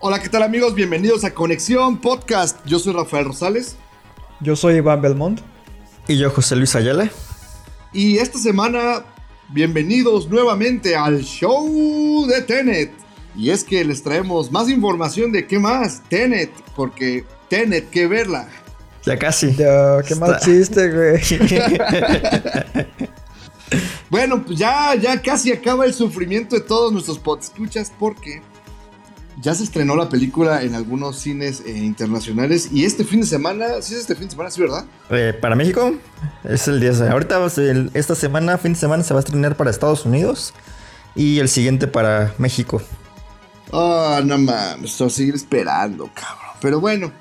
Hola, ¿qué tal amigos? Bienvenidos a Conexión Podcast. Yo soy Rafael Rosales. Yo soy Iván Belmont. Y yo, José Luis Ayala. Y esta semana, bienvenidos nuevamente al show de Tenet. Y es que les traemos más información de qué más, Tenet, porque Tenet, que verla. Ya casi. Ya, qué mal chiste, güey. bueno, pues ya, ya casi acaba el sufrimiento de todos nuestros escuchas porque ya se estrenó la película en algunos cines eh, internacionales y este fin de semana, ¿sí es este fin de semana, sí, verdad? Eh, para México es el 10 de... Ahorita, el- esta semana, fin de semana, se va a estrenar para Estados Unidos y el siguiente para México. Ah, no mames, estoy a seguir esperando, cabrón. Pero bueno,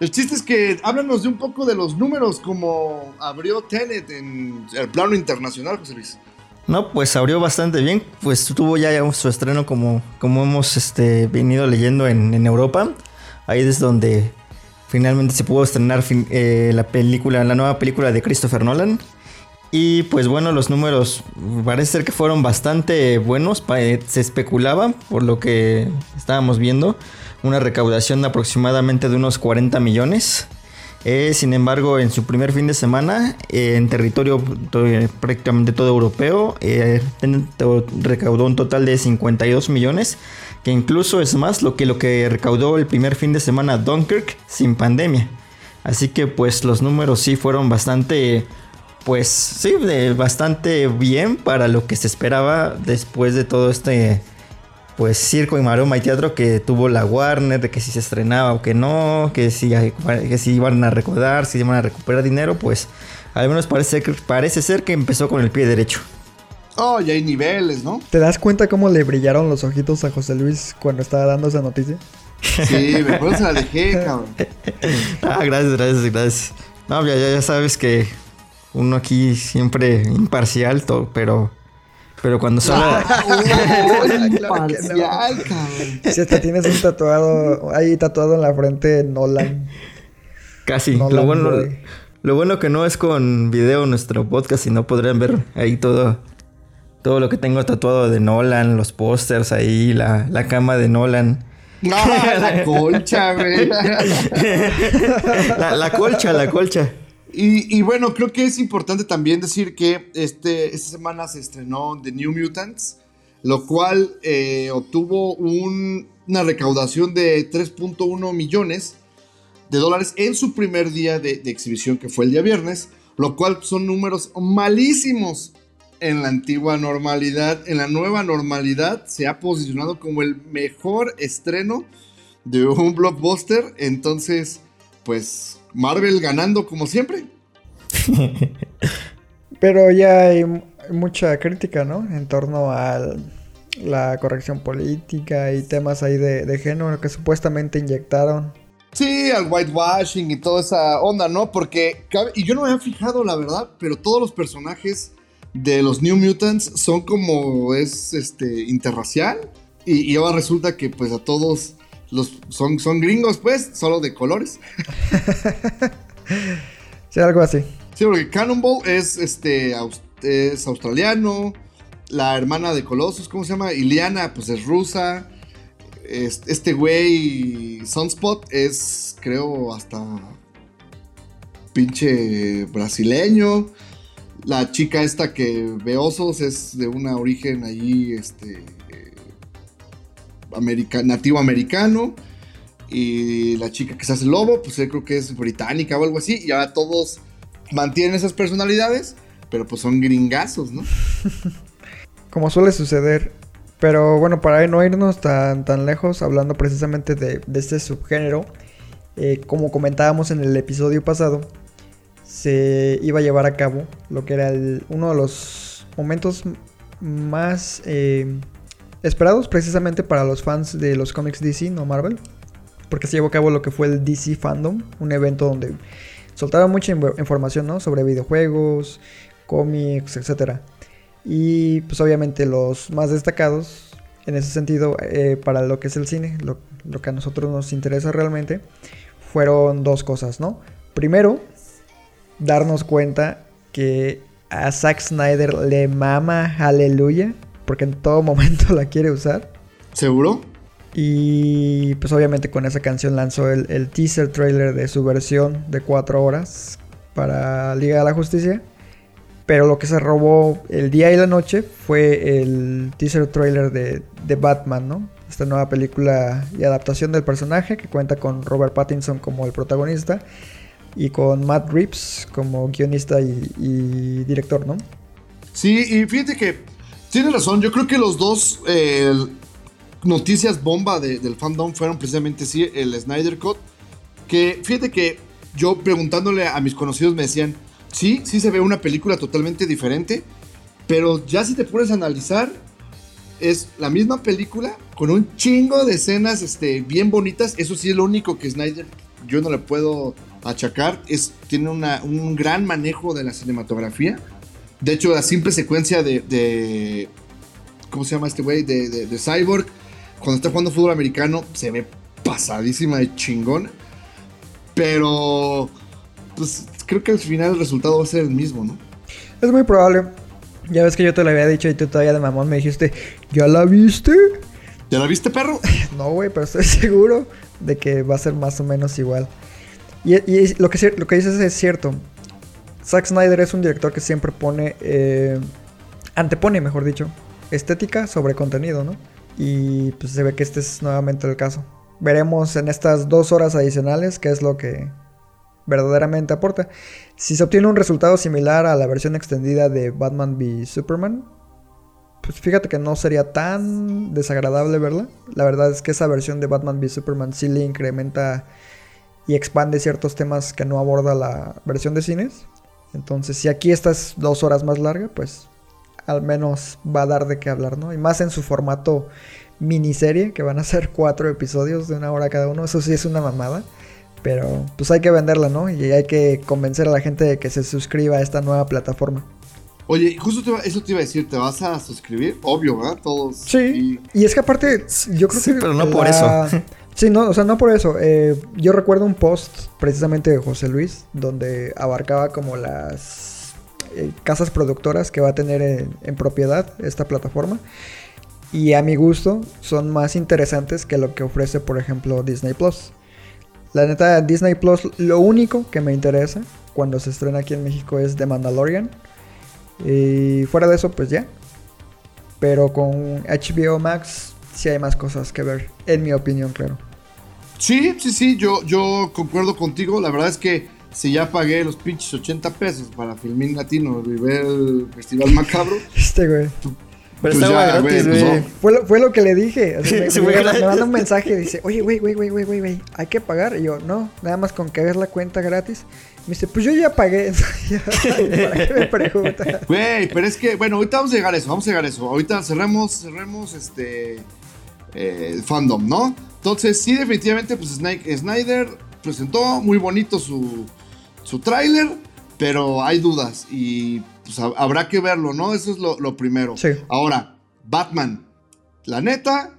el chiste es que háblanos de un poco de los números como abrió Tenet en el plano internacional, José Luis. No, pues abrió bastante bien. Pues tuvo ya su estreno como, como hemos este, venido leyendo en, Europa. Ahí es donde finalmente se pudo estrenar eh, la película, la nueva película de Christopher Nolan. Y pues bueno, los números parece ser que fueron bastante buenos. eh, Se especulaba, por lo que estábamos viendo, una recaudación de aproximadamente de unos 40 millones. Eh, sin embargo, en su primer fin de semana, eh, en territorio to- eh, prácticamente todo europeo, recaudó un total de 52 millones, que incluso es más lo que, lo que recaudó el primer fin de semana Dunkirk sin pandemia. Así que pues los números sí fueron bastante, pues sí, bastante bien para lo que se esperaba después de todo este pues circo y maroma y teatro que tuvo la Warner, de que si se estrenaba o que no, que si, que si iban a recordar, si iban a recuperar dinero, pues al menos parece, que- parece ser que empezó con el pie derecho. Oh, ya hay niveles, ¿no? ¿Te das cuenta cómo le brillaron los ojitos a José Luis cuando estaba dando esa noticia? Sí, me acuerdo se la dejé, cabrón. Ah, gracias, gracias, gracias. No, ya, ya, ya sabes que uno aquí siempre imparcial, to- pero, pero cuando sale... Oh, Claro que no. Si hasta tienes un tatuado, ahí tatuado en la frente Nolan. Casi. Lo, bueno, lo bueno que no es con video nuestro podcast y no podrían ver ahí todo, todo lo que tengo tatuado de Nolan, los pósters ahí, la, la cama de Nolan. No, la colcha, güey. La, la colcha, la colcha. Y, bueno, creo que es importante también decir que este, esta semana se estrenó The New Mutants, lo cual eh, obtuvo un- una recaudación de 3.1 millones de dólares en su primer día de exhibición, que fue el día viernes, lo cual son números malísimos en la antigua normalidad. En la nueva normalidad se ha posicionado como el mejor estreno de un blockbuster, entonces, pues Marvel ganando como siempre. Pero ya hay mucha crítica, ¿no? En torno a la corrección política y temas ahí de, de género que supuestamente inyectaron. Sí, al whitewashing y toda esa onda, ¿no? Porque, y yo no me había fijado, la verdad, pero todos los personajes de los New Mutants son como es este interracial. Y, y ahora resulta que pues a todos los son, son gringos, pues, solo de colores. Sí, algo así. Sí, porque Cannonball es este aus- es australiano. La hermana de Colossus, ¿cómo se llama? Iliana, pues es rusa. Es- Este güey, Sunspot, es, creo, hasta pinche brasileño. La chica esta que ve osos es de un origen ahí, este, america- nativo americano. Y la chica que se hace lobo, pues yo creo que es británica o algo así. Y ahora todos mantienen esas personalidades, pero pues son gringazos, ¿no? Como suele suceder. Pero bueno, para no irnos tan, tan lejos, hablando precisamente de, de este subgénero, eh, como comentábamos en el episodio pasado, se iba a llevar a cabo lo que era uno de los momentos más eh, esperados precisamente para los fans de los cómics DC, no Marvel. porque se llevó a cabo lo que fue el DC Fandom, un evento donde soltaron mucha información, ¿no? Sobre videojuegos, cómics, etcétera. Y pues obviamente los más destacados en ese sentido eh, para lo que es el cine, lo, lo que a nosotros nos interesa realmente, fueron dos cosas, ¿no? Primero, darnos cuenta que a Zack Snyder le mama aleluya, porque en todo momento la quiere usar. ¿Seguro? Y pues obviamente con esa canción lanzó el, el teaser trailer de su versión de 4 horas para Liga de la Justicia. Pero lo que se robó el día y la noche fue el teaser trailer de, de Batman, ¿no? Esta nueva película y adaptación del personaje que cuenta con Robert Pattinson como el protagonista y con Matt Reeves como guionista y, y director, ¿no? Sí, y fíjate que tienes razón. Yo creo que los dos eh, noticias bomba de- del fandom fueron precisamente sí, el Snyder Cut. Que fíjate que yo preguntándole a mis conocidos me decían, sí, sí se ve una película totalmente diferente, pero ya si te pones a analizar, es la misma película con un chingo de escenas este, bien bonitas. Eso sí es lo único que Snyder yo no le puedo achacar. Es, tiene una- un gran manejo de la cinematografía. De hecho, la simple secuencia de. de- ¿Cómo se llama este güey? De, de- de Cyborg. Cuando está jugando fútbol americano, se ve pasadísima de chingón. Pero. Pues creo que al final el resultado va a ser el mismo, ¿no? Es muy probable. Ya ves que yo te lo había dicho y tú todavía de mamón me dijiste, ¿ya la viste? ¿Ya la viste, perro? No, güey, pero estoy seguro de que va a ser más o menos igual. Y, y lo, que, lo que dices es cierto. Zack Snyder es un director que siempre pone, eh, antepone, mejor dicho, estética sobre contenido, ¿no? Y pues se ve que este es nuevamente el caso. Veremos en estas dos horas adicionales qué es lo que verdaderamente aporta. Si se obtiene un resultado similar a la versión extendida de Batman v Superman, pues fíjate que no sería tan desagradable verla. La verdad es que esa versión de Batman v Superman sí le incrementa y expande ciertos temas que no aborda la versión de cines. Entonces, si aquí esta es dos horas más larga, pues al menos va a dar de qué hablar, ¿no? Y más en su formato miniserie, que van a ser cuatro episodios de una hora cada uno. Eso sí es una mamada. Pero pues hay que venderla, ¿no? Y hay que convencer a la gente de que se suscriba a esta nueva plataforma. Oye, justo te eso te iba a decir, ¿te vas a suscribir? Obvio, ¿verdad? Todos. Sí. Y es que aparte, yo creo Sí, que. pero no por eso. Sí, no, o sea, no por eso. Eh, yo recuerdo un post precisamente de José Luis, donde abarcaba como las eh, casas productoras que va a tener en, en propiedad esta plataforma. Y a mi gusto son más interesantes que lo que ofrece, por ejemplo, Disney Plus. La neta, Disney Plus, lo único que me interesa cuando se estrena aquí en México es The Mandalorian. Y fuera de eso, pues ya. Pero con HBO Max sí hay más cosas que ver, en mi opinión, claro. Sí, sí, sí, yo, yo concuerdo contigo. La verdad es que si ya pagué los pinches 80 pesos para Filmín Latino y ver el Festival Macabro, Este güey. Pero Pues estaba ya, gratis, güey, pues, no. Fue lo, fue lo que le dije. o sea, me, Sí, me me manda un mensaje y dice, oye, güey, güey, güey, güey, güey, güey, hay que pagar. Y yo, no, nada más con que hagas la cuenta gratis. Me dice, pues yo ya pagué. ¿Para qué me preguntas? Güey, pero es que, bueno, ahorita vamos a llegar a eso, vamos a llegar a eso. Ahorita cerremos, cerremos este eh, el fandom, ¿no? Entonces, sí, definitivamente, pues Snake- Snyder presentó muy bonito su, su tráiler, pero hay dudas y pues ha- habrá que verlo, ¿no? Eso es lo, lo primero. Sí. Ahora, Batman, la neta,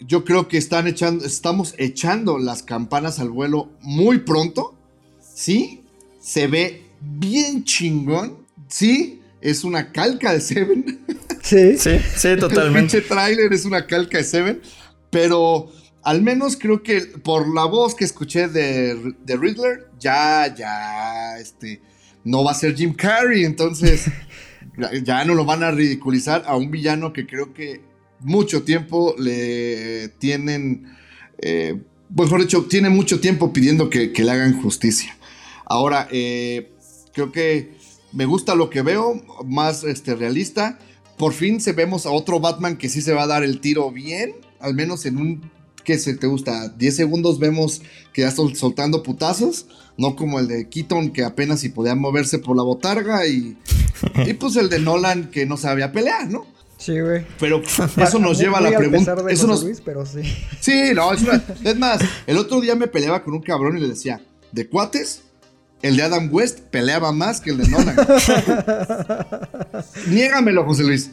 yo creo que están echando, estamos echando las campanas al vuelo muy pronto. Sí, se ve bien chingón. Sí, es una calca de Seven. Sí. Sí, sí, El totalmente. pinche tráiler es una calca de Seven. Pero al menos creo que por la voz que escuché de, de Riddler, ya, ya, este, no va a ser Jim Carrey. Entonces, ya- ya no lo van a ridiculizar a un villano que creo que mucho tiempo le tienen, eh, mejor dicho, tiene mucho tiempo pidiendo que, que le hagan justicia. Ahora, eh, creo que me gusta lo que veo, más este, realista. Por fin se vemos a otro Batman que sí se va a dar el tiro bien, al menos en un, ¿qué se te gusta? 10 segundos vemos que ya están soltando putazos, no como el de Keaton que apenas si podía moverse por la botarga y, y pues el de Nolan que no sabía pelear, ¿no? Sí, güey. Pero eso nos lleva a la pregunta. pesar de Eso José nos, Luis, pero sí. Sí, no, es, una- es más, el otro día me peleaba con un cabrón y le decía, de cuates, el de Adam West peleaba más que el de Nolan. Niégamelo, José Luis.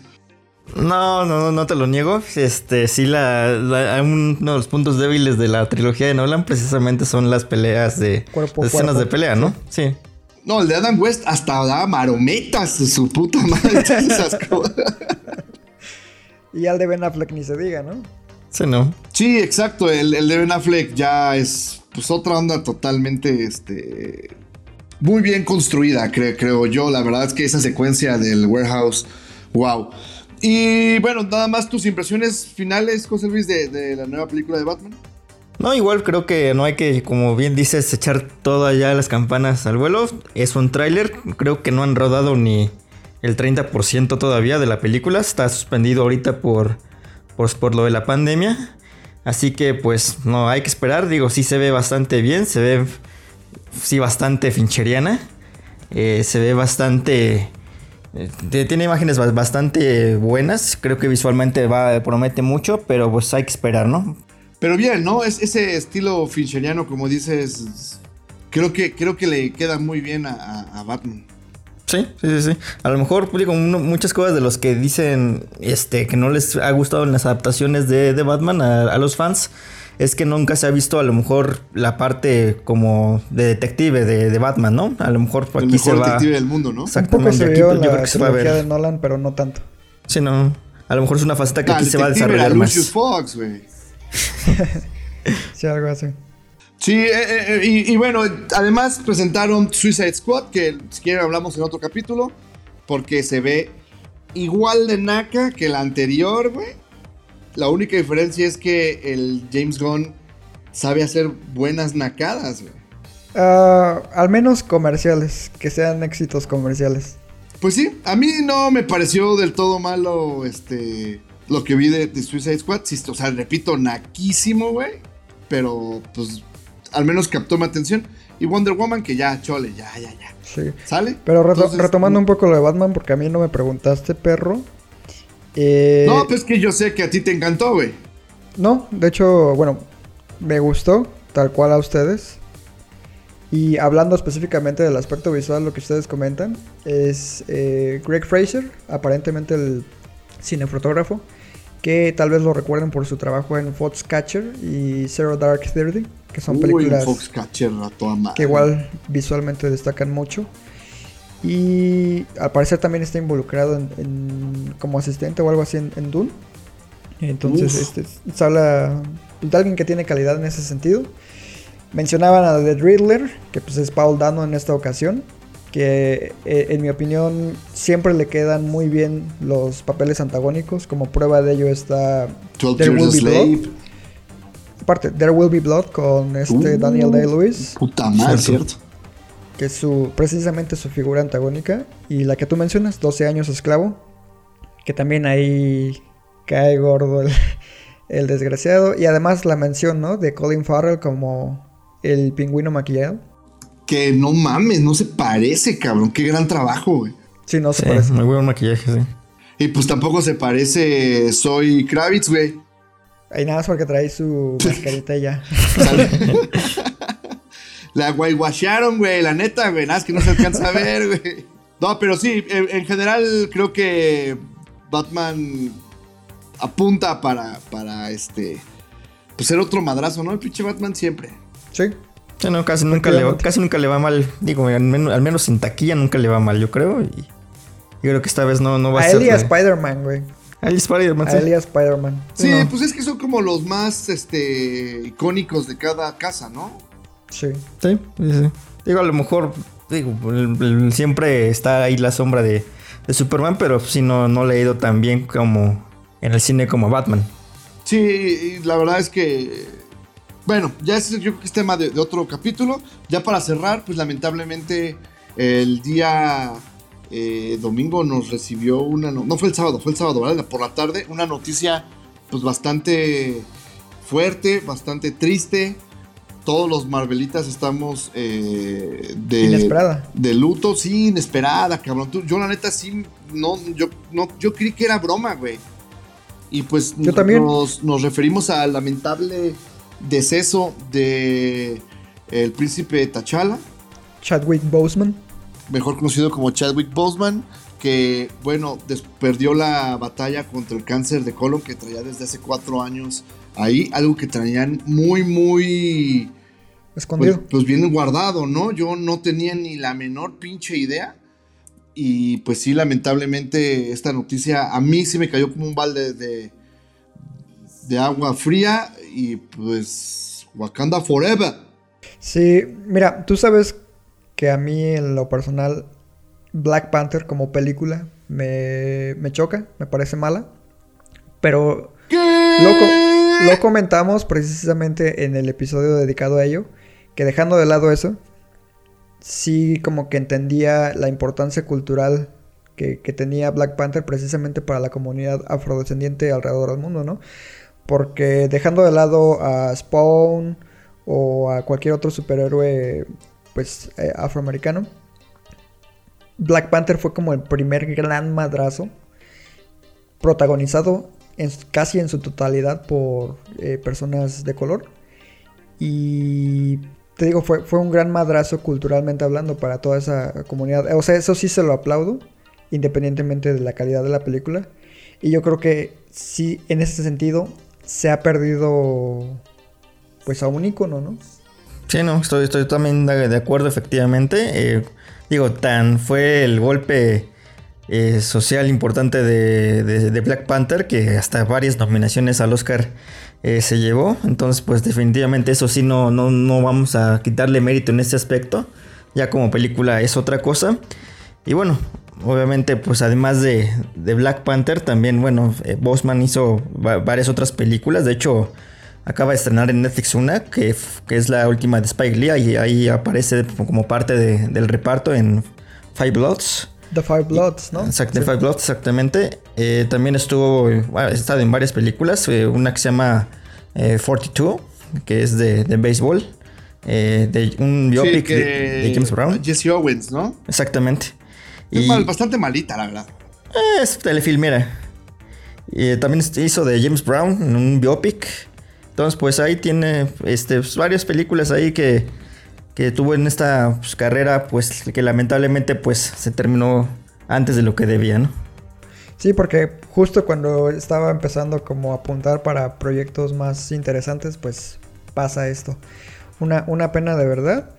No, no, no, no te lo niego. Este, sí, la, la- uno de los puntos débiles de la trilogía de Nolan precisamente son las peleas de Cuerpo a las escenas cuerpo. de pelea, ¿no? Sí. No, el de Adam West hasta daba marometas de su puta madre. Y al de Ben Affleck ni se diga, ¿no? Sí, no. Sí, exacto. El, el de Ben Affleck ya es pues otra onda totalmente este muy bien construida, cre- creo yo. La verdad es que esa secuencia del warehouse, wow. Y bueno, nada más tus impresiones finales, José Luis, de, de la nueva película de Batman. No, igual creo que no hay que, como bien dices, echar todas ya las campanas al vuelo. Es un tráiler. Creo que no han rodado ni el 30% todavía de la película. Está suspendido ahorita por, por, por lo de la pandemia. Así que pues no hay que esperar. Digo, sí se ve bastante bien. Se ve sí bastante fincheriana. Eh, se ve bastante... eh, Tiene imágenes ba- bastante buenas. Creo que visualmente va, promete mucho. Pero pues hay que esperar, ¿no? Pero bien, ¿no? Es, ese estilo fincheriano, como dices, creo que, creo que le queda muy bien a, Batman. Sí, sí, sí, sí. A lo mejor, pues, digo, uno- muchas cosas de los que dicen este, que no les ha gustado en las adaptaciones de, de Batman a, a los fans es que nunca se ha visto a lo mejor la parte como de detective de, de Batman, ¿no? A lo mejor El aquí mejor se va... detective del mundo, ¿no? Un poco Exactamente. se aquí, vio pues, yo creo la que se va a trilogía de. Nolan, pero no tanto. Sí, no. A lo mejor es una faceta que aquí el se va a era desarrollar más. Lucius Fox, güey. Sí, algo así. Sí, eh, eh, y, y bueno, además presentaron Suicide Squad, que si quieren hablamos en otro capítulo, porque se ve igual de naca que la anterior, güey. La única diferencia es que el James Gunn sabe hacer buenas nacadas, güey. Ah, al menos comerciales, que sean éxitos comerciales. Pues sí, a mí no me pareció del todo malo este lo que vi de, de Suicide Squad. Sí, o sea, repito, naquísimo, güey. Pero pues al menos captó mi atención. Y Wonder Woman, que ya, chole, ya, ya, ya. Sí. ¿Sale? Pero reto- Entonces, retomando un poco lo de Batman, porque a mí no me preguntaste, perro. Eh, No, pues que yo sé que a ti te encantó, güey. No, de hecho, bueno, me gustó, tal cual a ustedes. Y hablando específicamente del aspecto visual, lo que ustedes comentan, es eh, Greg Fraser, aparentemente el cinefotógrafo, que tal vez lo recuerden por su trabajo en Foxcatcher y Zero Dark Thirty, que son Uy, películas Foxcatcher que igual visualmente destacan mucho. Y al parecer también está involucrado en, en- como asistente o algo así en, en Dune. Entonces, este, se habla de alguien que tiene calidad en ese sentido. Mencionaban a The Riddler, que pues es Paul Dano en esta ocasión. Que eh, en mi opinión siempre le quedan muy bien los papeles antagónicos. Como prueba de ello está 12 There Will Be Slave. Blood. Aparte, There Will Be Blood con este Uh, Daniel Day-Lewis Puta madre, Cierto. Que es su, precisamente su figura antagónica. Y la que tú mencionas, 12 años esclavo, que también ahí cae gordo el, el desgraciado. Y además la mención, ¿no? De Colin Farrell como el pingüino maquillado. Que no mames, no se parece, cabrón. Qué gran trabajo, güey. Sí, no se Sí, parece. muy buen maquillaje, sí. Y pues tampoco se parece Soy Kravitz, güey. Ahí nada más porque trae su mascarita y ya. La guayguacharon, güey, la neta, güey. Nada, es que no se alcanza a ver, güey. No, pero sí, en, en general creo que Batman apunta para, para este. Pues ser otro madrazo, ¿no? El pinche Batman siempre. Sí. Sí, no, casi nunca, le va, casi nunca le va mal. Digo, al menos, al menos en taquilla nunca le va mal, yo creo. Y yo creo que esta vez no, no va a, A ser. él y a de- Spider-Man, güey. A él y Spider-Man, A sí. él y a Spider-Man. Sí, No. pues es que son como los más este icónicos de cada casa, ¿no? Sí. Sí, sí, sí. Digo, a lo mejor, digo, siempre está ahí la sombra de, de Superman, pero sí no, no le ha ido tan bien como en el cine como Batman. Sí, la verdad es que. Bueno, ya es, yo creo que es tema de, de otro capítulo. Ya para cerrar, pues lamentablemente el día eh, domingo nos recibió una. No, no fue el sábado, fue el sábado, ¿verdad? Por la tarde, una noticia pues bastante fuerte, bastante triste. Todos los Marvelitas estamos eh, de, Inesperada. de luto, sí, inesperada, cabrón. Tú- yo la neta sí, no, yo, no, yo creí que era broma, güey. Y pues Yo también. Nos, nos referimos al lamentable deceso de el príncipe T'Challa, Chadwick Boseman. mejor conocido como Chadwick Boseman, que, bueno, perdió la batalla contra el cáncer de colon que traía desde hace cuatro años ahí, algo que traían muy, muy, Escondido. pues bien guardado, ¿no? Yo no tenía ni la menor pinche idea. Y pues sí, lamentablemente esta noticia a mí sí me cayó como un balde de, de agua fría y pues Wakanda Forever. Sí, mira, tú sabes que a mí en lo personal Black Panther como película me, me choca, me parece mala. Pero lo, co- lo comentamos precisamente en el episodio dedicado a ello, que dejando de lado eso, sí como que entendía la importancia cultural que, tenía Black Panther precisamente para la comunidad afrodescendiente alrededor del mundo, ¿no? Porque dejando de lado a Spawn o a cualquier otro superhéroe pues eh, afroamericano, Black Panther fue como el primer gran madrazo protagonizado en- casi en su totalidad por eh, personas de color. Y te digo, fue, fue un gran madrazo culturalmente hablando para toda esa comunidad. O sea, eso sí se lo aplaudo, independientemente de la calidad de la película. Y yo creo que sí, en ese sentido, se ha perdido pues a un icono, ¿no? Sí, no, estoy, estoy también de acuerdo, efectivamente. Eh, digo, tan fue el golpe eh, social importante de, de- de Black Panther que hasta varias nominaciones al Oscar eh, se llevó. Entonces, pues definitivamente eso sí no, no, no vamos a quitarle mérito en este aspecto. Ya como película es otra cosa. Y bueno, obviamente, pues además de, de Black Panther, también, bueno, eh, Bosman hizo va- varias otras películas. De hecho, acaba de estrenar en Netflix una, que, que es la última de Spike Lee, y ahí aparece como parte de- del reparto en Five Bloods. The Five Bloods, ¿no? Exacto, Sí. Five Bloods, exactamente. Eh, también estuvo, bueno, ha estado en varias películas, eh, una que se llama eh, 42, que es de, de béisbol, eh, de un Sí, biopic que- de, de James Brown. Jesse Owens, ¿no? Exactamente. Es Y- mal- bastante malita, la verdad. Eh, Es telefilmera. Y eh, también hizo de James Brown en un biopic. Entonces, pues ahí tiene este, pues, varias películas ahí que, que tuvo en esta pues, carrera, pues que lamentablemente pues se terminó antes de lo que debía, ¿no? Sí, porque justo cuando estaba empezando como a apuntar para proyectos más interesantes, pues pasa esto. Una, una pena de verdad.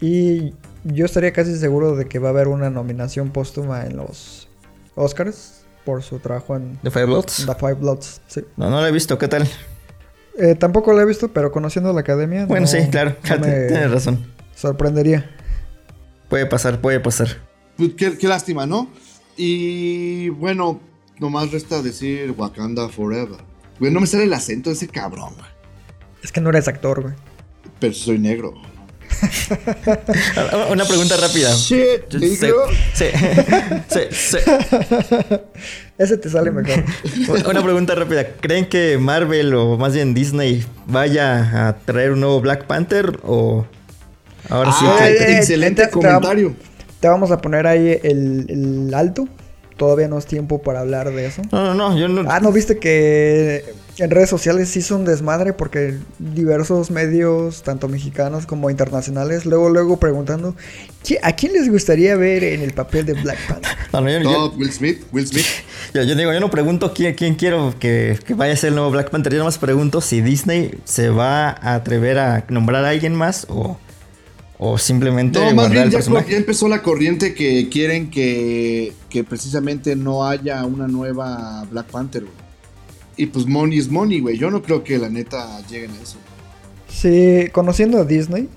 Y yo estaría casi seguro de que va a haber una nominación póstuma en los Oscars por su trabajo en The Five Bloods. The Five Bloods. Sí. No, no la he visto, ¿qué tal? Eh, tampoco lo he visto, pero conociendo la academia. Bueno, no- sí, claro, no me tienes razón. Sorprendería. Puede pasar, puede pasar. Pues, qué, qué lástima, ¿no? Y bueno, nomás resta decir Wakanda Forever. Güey, no me sale el acento de ese cabrón, güey. Es que no eres actor, güey. Pero soy negro. Una pregunta rápida. Shit, Sí, negro. sí, sí, sí. Ese te sale mejor. Una pregunta rápida. ¿Creen que Marvel o más bien Disney vaya a traer un nuevo Black Panther o ahora sí Ah, que- eh, excelente te- te- comentario. Te vamos a poner ahí el, el alto. Todavía no es tiempo para hablar de eso. No, no, no, yo no. Ah, ¿no viste que en redes sociales hizo un desmadre? Porque diversos medios, tanto mexicanos como internacionales, luego, luego preguntando, "¿Qui- ¿a quién les gustaría ver en el papel de Black Panther? no, no, yo, yo- No, Will Smith, Will Smith. yo- yo digo, yo no pregunto quién, quién quiero que, que vaya a ser el nuevo Black Panther. Yo nomás pregunto si Disney se va a atrever a nombrar a alguien más o, o simplemente No, más bien el ya, personaje. ya empezó la corriente que quieren que, que precisamente no haya una nueva Black Panther, güey. Y pues money is money, güey. Yo no creo que la neta lleguen a eso. Sí, conociendo a Disney,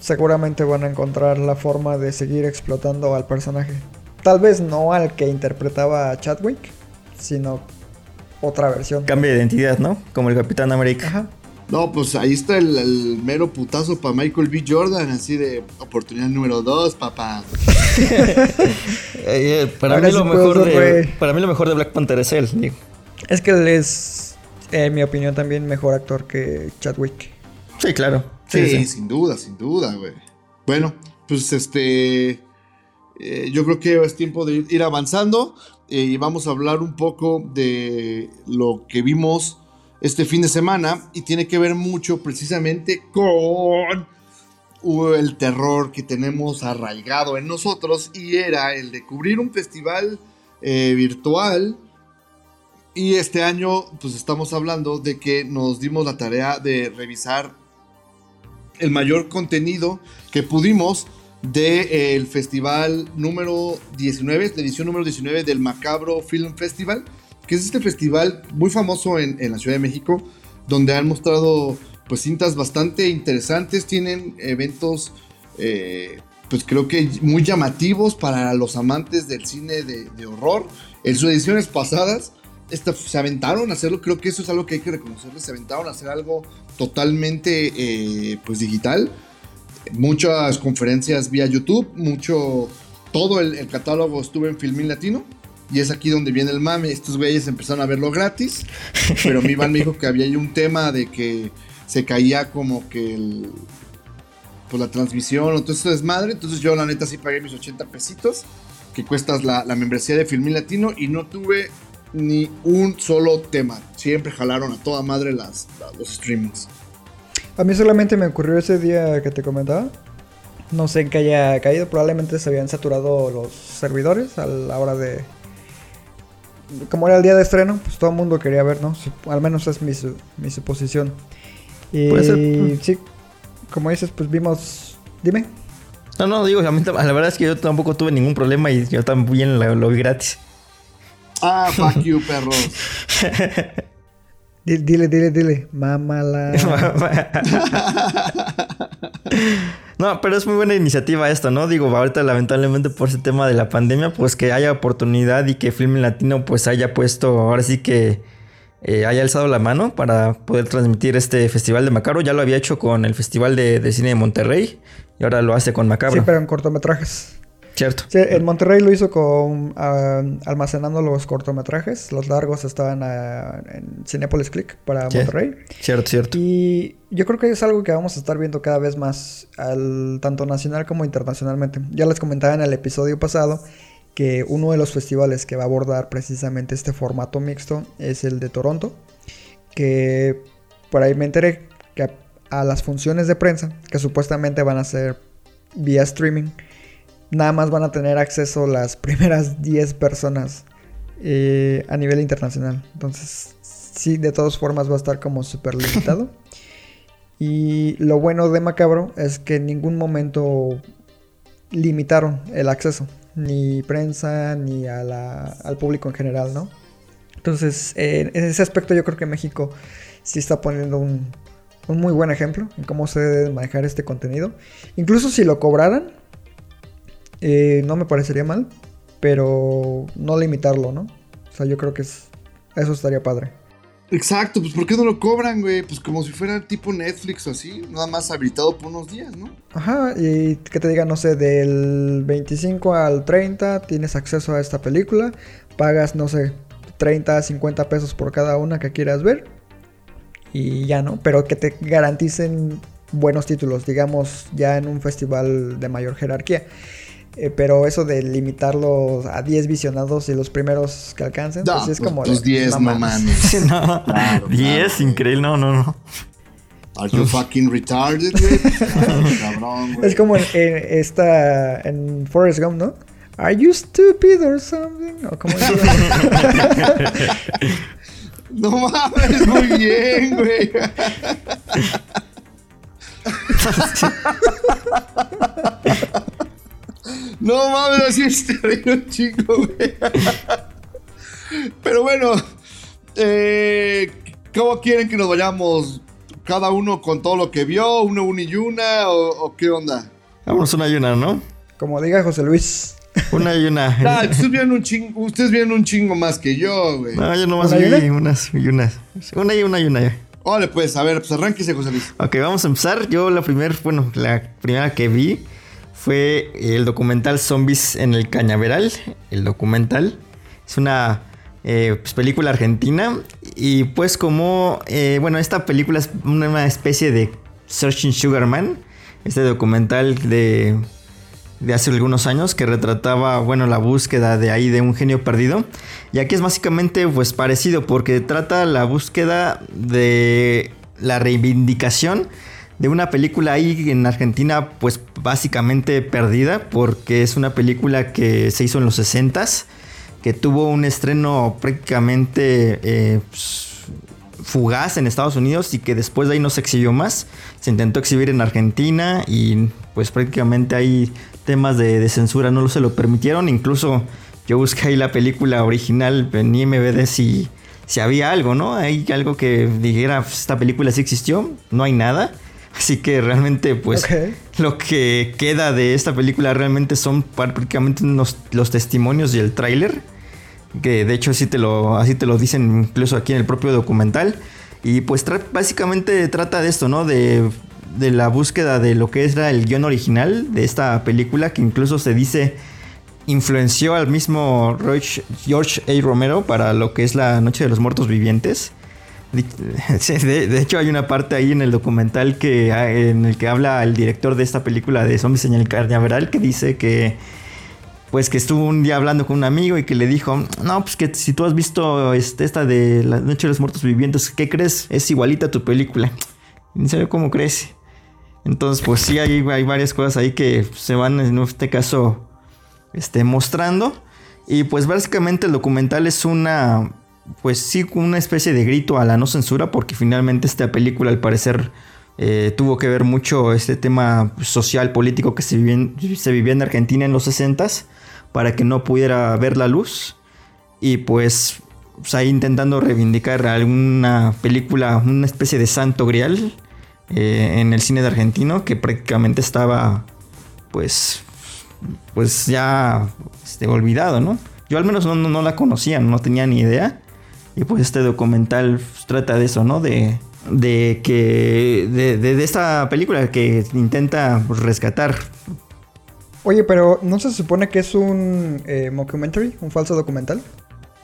seguramente van a encontrar la forma de seguir explotando al personaje. Tal vez no al que interpretaba a Chadwick, sino otra versión. Cambio de identidad, ¿no? Como el Capitán América. Ajá. No, pues ahí está el, el mero putazo para Michael B. Jordan, así de oportunidad número dos, papá. Eh, eh, para, mí sí lo mejor ser de, rey. para mí lo mejor de Black Panther es él. digo. Es que él es, en mi opinión, también mejor actor que Chadwick. Sí, claro. Sí, Sí, sin duda, sin duda, güey. Bueno, pues este. eh, yo creo que es tiempo de ir, ir avanzando eh, y vamos a hablar un poco de lo que vimos este fin de semana y tiene que ver mucho precisamente con uh, el terror que tenemos arraigado en nosotros y era el de cubrir un festival eh, virtual. Y este año pues estamos hablando de que nos dimos la tarea de revisar el mayor contenido que pudimos del festival número 19, la edición número 19 del Macabro Film Festival, que es este festival muy famoso en, la Ciudad de México, donde han mostrado pues cintas bastante interesantes, tienen eventos eh, pues creo que muy llamativos para los amantes del cine de, horror. En sus ediciones pasadas esta- se aventaron a hacerlo, creo que eso es algo que hay que reconocerles, se aventaron a hacer algo totalmente eh, pues digital, muchas conferencias vía YouTube, mucho, todo el, el catálogo estuvo en Filmin Latino. Y es aquí donde viene el mame. Estos güeyes empezaron a verlo gratis. Pero mi Iván me dijo que había ahí un tema de que se caía como que el, pues la transmisión o todo esto desmadre. Entonces yo la neta sí pagué mis 80 pesitos. Que cuestas la, la membresía de Filmin Latino. Y no tuve ni un solo tema. Siempre jalaron a toda madre las, la- los streamings. A mí solamente me ocurrió ese día que te comentaba. No sé en qué haya caído. Probablemente se habían saturado los servidores a la hora de. Como era el día de estreno, pues todo el mundo quería ver, ¿no? Al menos es mi, su- mi suposición. Y Puede ser. sí, como dices, pues vimos. Dime. No, no, digo, a mí tam- la verdad es que yo tampoco tuve ningún problema y yo también lo, lo vi gratis. Ah, fuck you, perros. Di- Dile, dile, dile. Mámala. No, pero es muy buena iniciativa esto, ¿no? Digo, ahorita lamentablemente por ese tema de la pandemia, pues que haya oportunidad y que Film Latino pues haya puesto, ahora sí que eh, haya alzado la mano para poder transmitir este festival de Macabro. Ya lo había hecho con el Festival de, de Cine de Monterrey y ahora lo hace con Macabro. Sí, pero en cortometrajes. Cierto. Sí, en Monterrey lo hizo con ah, almacenando los cortometrajes. Los largos estaban ah, en Cinepolis Click para Sí. Monterrey. Cierto, cierto. Y yo creo que es algo que vamos a estar viendo cada vez más, al, tanto nacional como internacionalmente. Ya les comentaba en el episodio pasado que uno de los festivales que va a abordar precisamente este formato mixto es el de Toronto, que por ahí me enteré que a, a las funciones de prensa, que supuestamente van a ser vía streaming, nada más van a tener acceso las primeras 10 personas eh, a nivel internacional. Entonces, sí, de todas formas va a estar como súper limitado. y lo bueno de Macabro es que en ningún momento limitaron el acceso, ni prensa, ni a la- al público en general, ¿no? Entonces, eh, en ese aspecto yo creo que México sí está poniendo un, un muy buen ejemplo en cómo se debe manejar este contenido. Incluso si lo cobraran, eh, no me parecería mal, pero no limitarlo, ¿no? O sea, yo creo que es, eso estaría padre. Exacto, pues ¿por qué no lo cobran, güey? Pues como si fuera tipo Netflix o así, nada más habilitado por unos días, ¿no? Ajá, y que te diga, no sé, del 25 al 30 tienes acceso a esta película, pagas, no sé, 30, 50 pesos por cada una que quieras ver y ya, ¿no? Pero que te garanticen buenos títulos, digamos, ya en un festival de mayor jerarquía. Eh, pero eso de limitarlos a 10 visionados y los primeros que alcancen, No, pues es pues, como... pues de, 10, no mames. Sí, no. Claro, 10, claro. increíble. No, no, no. Are you fucking retarded, güey? Pues, cabrón, güey. Es como en, en esta, en Forrest Gump, ¿no? Are you stupid or something? O como No mames, muy bien, güey. No mames, así estaría un chico, güey. Pero bueno, eh, ¿cómo quieren que nos vayamos? ¿Cada uno con todo lo que vio? ¿Uno, uno y una? ¿O, o qué onda? Vámonos una y una, ¿no? Como diga José Luis. Una y una. Nah, ustedes vieron un chingo, ustedes vieron un chingo más que yo, güey. No, yo nomás ¿Una y vi una? unas y unas. Una y una y una. Vale, pues, a ver, pues arránquese, José Luis. Ok, vamos a empezar. Yo la primera, bueno, la primera que vi fue el documental Zombies en el Cañaveral. El documental. Es una eh, pues, película argentina. Y pues como, eh, bueno, esta película es una especie de Searching Sugar Man, este documental de, de hace algunos años que retrataba, bueno, la búsqueda de ahí de un genio perdido. Y aquí es básicamente pues parecido porque trata la búsqueda de la reivindicación de una película ahí en Argentina pues básicamente perdida porque es una película que se hizo en los 60s que tuvo un estreno prácticamente eh, pues, fugaz en Estados Unidos y que después de ahí no se exhibió más. Se intentó exhibir en Argentina y pues prácticamente hay temas de, censura, no se lo permitieron. Incluso yo busqué ahí la película original en IMBD si, si había algo, ¿no? Hay algo que dijera, pues, esta película sí existió, no hay nada. Así que realmente, pues, lo que queda de esta película realmente son prácticamente los, los testimonios y el tráiler. Que de hecho así te, lo, así te lo dicen incluso aquí en el propio documental. Y pues básicamente trata de esto, ¿no? De, de la búsqueda de lo que era el guion original de esta película, que incluso se dice influenció al mismo George A. Romero para lo que es la Noche de los Muertos Vivientes. De, hecho, hay una parte ahí en el documental que, ah, en el que habla el director de esta película de Zombies en el Carnaval que dice que pues que estuvo un día hablando con un amigo y que le dijo, no, pues que si tú has visto este, esta de La Noche de los Muertos Vivientes, ¿qué crees? Es igualita a tu película. ¿En serio cómo crees? Entonces, pues sí, hay, hay varias cosas ahí que se van en este caso este, mostrando. Y pues básicamente el documental es una pues sí, una especie de grito a la no censura, porque finalmente esta película al parecer eh, tuvo que ver mucho este tema social, político que se vivía, en, se vivía en Argentina en los 60 para que no pudiera ver la luz. Y pues, pues, ahí intentando reivindicar alguna película, una especie de santo grial eh, en el cine de argentino que prácticamente estaba pues, pues ya este, olvidado, ¿no? Yo al menos no, no la conocía, no tenía ni idea. Y pues este documental trata de eso, ¿no? De, de que. De, de, esta película que intenta rescatar. Oye, pero ¿no se supone que es un eh, mockumentary? ¿Un falso documental?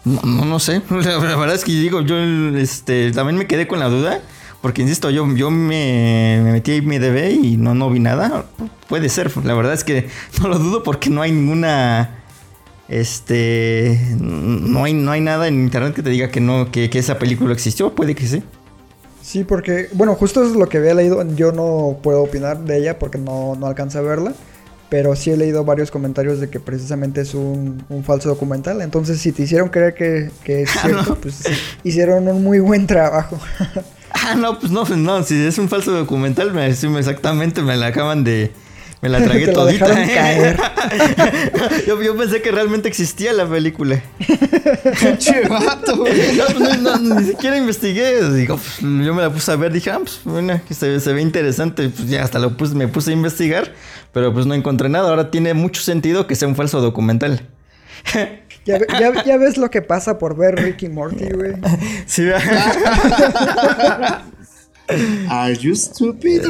No, no, sé. La, verdad es que digo, yo este, también me quedé con la duda. Porque insisto, yo, yo me, me metí en mi DB y no, no vi nada. Puede ser. La verdad es que no lo dudo porque no hay ninguna este. No hay, no hay nada en internet que te diga que no, que, esa película existió. Puede que sí. Sí, porque, bueno, justo es lo que había leído. Yo no puedo opinar de ella porque no, no alcanza a verla. Pero sí he leído varios comentarios de que precisamente es un, falso documental. Entonces, si te hicieron creer que, que es ah, cierto, pues hicieron un muy buen trabajo. ah, no, pues no, no. Si es un falso documental, me, exactamente me la acaban de, me la tragué todita. caer. yo, pensé que realmente existía la película. Che vato, no, ni siquiera investigué. Digo, pues, yo me la puse a ver. Dije, ah, pues bueno, se, ve interesante. Pues ya hasta lo puse, me puse a investigar. Pero pues no encontré nada. Ahora tiene mucho sentido que sea un falso documental. Ya, ya, ves lo que pasa por ver Ricky Morty, güey. Sí, Are you stupid?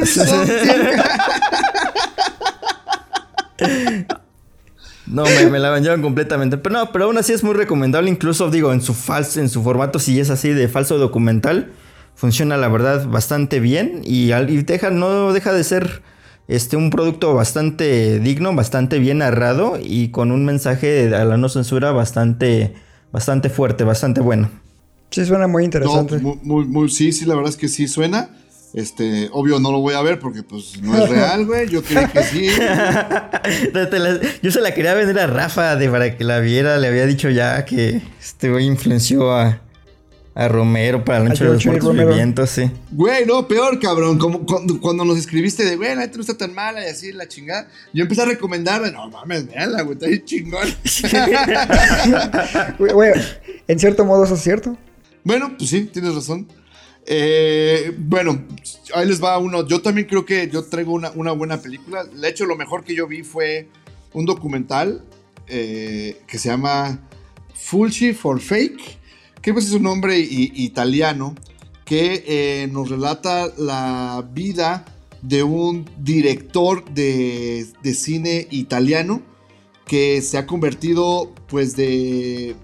No, me, la bañaron completamente. Pero no, pero aún así es muy recomendable. Incluso, digo, en su falso, en su formato, si es así de falso documental, funciona la verdad bastante bien. Y, deja, no deja de ser este, un producto bastante digno, bastante bien narrado y con un mensaje a la no censura bastante, bastante fuerte, bastante bueno. Sí, suena muy interesante. muy, sí, sí, la verdad es que sí suena. Este, obvio no lo voy a ver porque pues no es real, güey. Yo creí que sí. yo se la quería vender a Rafa de para que la viera. Le había dicho ya que este güey influenció a, a Romero para la noche de los muertos vivientes, sí. Güey, no, peor, cabrón. Como cuando, nos escribiste de, güey, la no está tan mala y así, la chingada. Yo empecé a recomendarle, no mames, véanla, güey, está ahí chingón. Güey, en cierto modo eso es cierto. Bueno, pues sí, tienes razón. Eh, bueno, ahí les va uno. Yo también creo que yo traigo una, buena película. De hecho, lo mejor que yo vi fue un documental eh, que se llama Fulci for Fake, que pues es un nombre italiano que eh, nos relata la vida de un director de, cine italiano que se ha convertido pues de,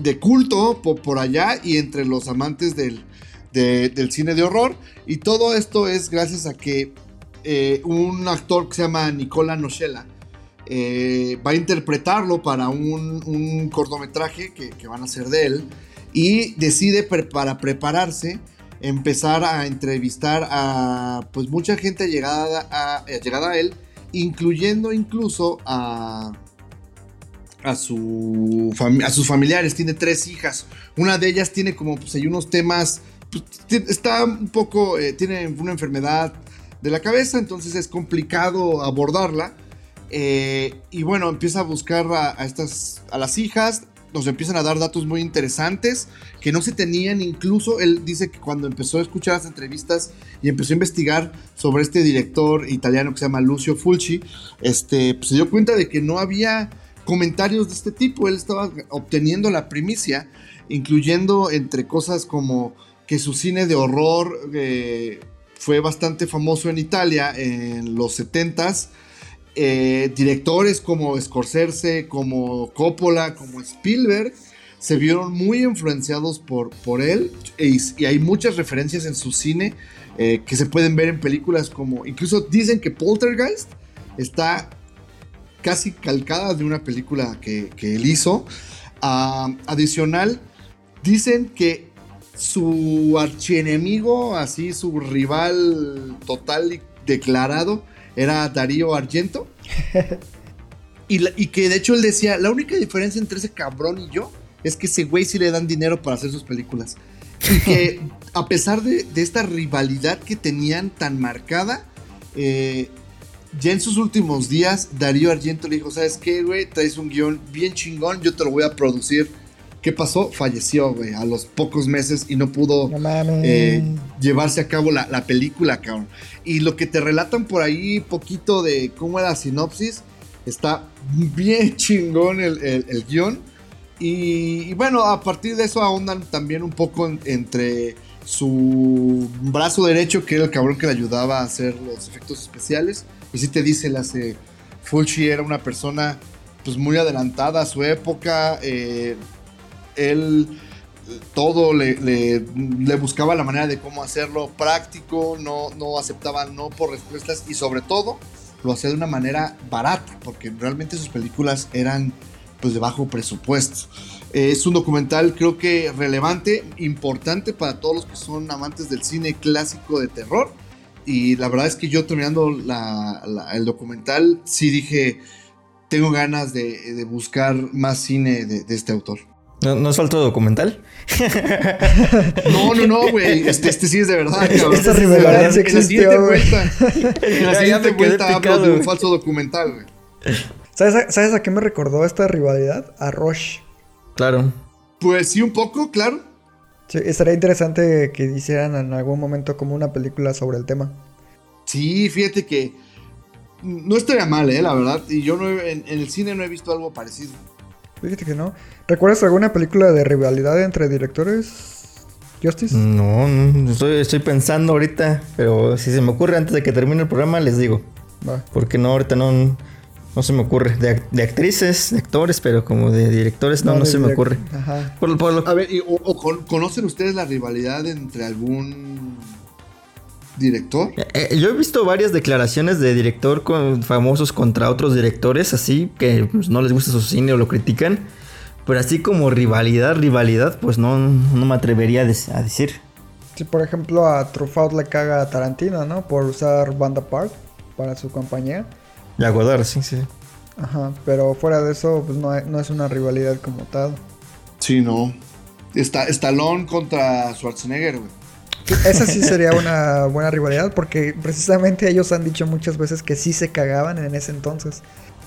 de culto por allá y entre los amantes del, de- del cine de horror. Y todo esto es gracias a que eh, un actor que se llama Nicola Nochella eh, va a interpretarlo para un, un cortometraje que, que van a hacer de él. Y decide para prepararse empezar a entrevistar a pues mucha gente llegada a, llegada a él, incluyendo incluso a, a, su a sus familiares. Tiene tres hijas. Una de ellas tiene como pues, hay unos temas. pues, está un poco. eh, tiene una enfermedad de la cabeza, entonces es complicado abordarla. Eh, y bueno, empieza a buscar a, a estas. a las hijas. Nos empiezan a dar datos muy interesantes que no se tenían. Incluso él dice que cuando empezó a escuchar las entrevistas y empezó a investigar sobre este director italiano que se llama Lucio Fulci, este, pues, se dio cuenta de que no había comentarios de este tipo. Él estaba obteniendo la primicia, incluyendo entre cosas como que su cine de horror eh, fue bastante famoso en Italia en los 70s. Eh, directores como Scorsese, como Coppola, como Spielberg, se vieron muy influenciados por, por él y, y hay muchas referencias en su cine eh, que se pueden ver en películas como, incluso dicen que Poltergeist está casi calcada de una película que, que él hizo. Ah, adicional, dicen que su archienemigo, así su rival total y declarado, era Darío Argento. y, la- y que de hecho él decía, la única diferencia entre ese cabrón y yo es que ese güey sí le dan dinero para hacer sus películas. Y que a pesar de, de esta rivalidad que tenían tan marcada, eh, ya en sus últimos días, Darío Argento le dijo, ¿sabes qué, güey? Traes un guion bien chingón, yo te lo voy a producir. ¿Qué pasó? Falleció, güey, a los pocos meses y no pudo No eh, llevarse a cabo la, la película, cabrón. Y lo que te relatan por ahí, poquito de cómo era la sinopsis, está bien chingón el, el- el guion. Y, y bueno, a partir de eso ahondan también un poco en- entre su brazo derecho, que era el cabrón que le ayudaba a hacer los efectos especiales. Y si te dice, la hace Fulci era una persona pues muy adelantada a su época. eh, él eh, todo le buscaba la manera de cómo hacerlo práctico, no, no aceptaba no por respuestas y sobre todo lo hacía de una manera barata, porque realmente sus películas eran pues de bajo presupuesto. Eh, es un documental creo que relevante, importante para todos los que son amantes del cine clásico de terror. Y la verdad es que yo terminando la- la- el documental, sí dije, tengo ganas de, de buscar más cine de- de este autor. ¿No, ¿no es otro documental? No, no, no, güey. Este, este sí es de verdad, cabrón. Esta rivalidad sí existió, siguiente güey. en la siguiente vuelta hablo de un falso documental, güey. ¿Sabes a, ¿Sabes a qué me recordó esta rivalidad? A Rush. Claro. Pues sí, un poco, claro. Sí, estaría interesante que hicieran en algún momento como una película sobre el tema. Sí, fíjate que no estaría mal, eh, la verdad. Y yo no he- en, en el cine no he visto algo parecido. Fíjate que no. ¿Recuerdas alguna película de rivalidad entre directores? Justice. No, no, estoy, estoy pensando ahorita, pero si se me ocurre antes de que termine el programa, les digo. Va. Porque no, ahorita no, no se me ocurre. De, ac- de actrices, de actores, pero como de directores, no, no, se me ocurre. Ajá. Por, por lo- A ver, y- o, o con- ¿conocen ustedes la rivalidad entre algún director? Eh, yo he visto varias declaraciones de director con, famosos contra otros directores, así que pues, no les gusta su cine o lo critican. Pero así como rivalidad, rivalidad, pues no, no me atrevería a, des- a decir. Sí, por ejemplo, a Truffaut le caga a Tarantino, ¿no? Por usar Banda Park para su compañía. Y a Godard, sí, sí. Ajá, pero fuera de eso, pues no, hay- no es una rivalidad como tal. Sí, no. Está Stallone contra Schwarzenegger, güey. Esa sí sería una buena rivalidad porque precisamente ellos han dicho muchas veces que sí se cagaban en ese entonces.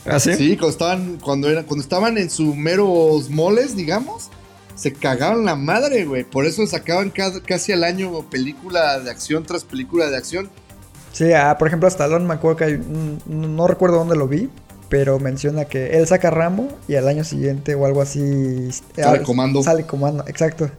¿Ah, sí? Sí, cuando estaban, cuando, eran, cuando estaban en sus meros moles, digamos, se cagaban la madre, güey. Por eso sacaban ca- casi al año película de acción tras película de acción. Sí, ah, por ejemplo, Stallone me acuerdo que hay, no, no recuerdo dónde lo vi, pero menciona que él saca Rambo y al año siguiente o algo así Sale ah, Comando. Sale comando, exacto.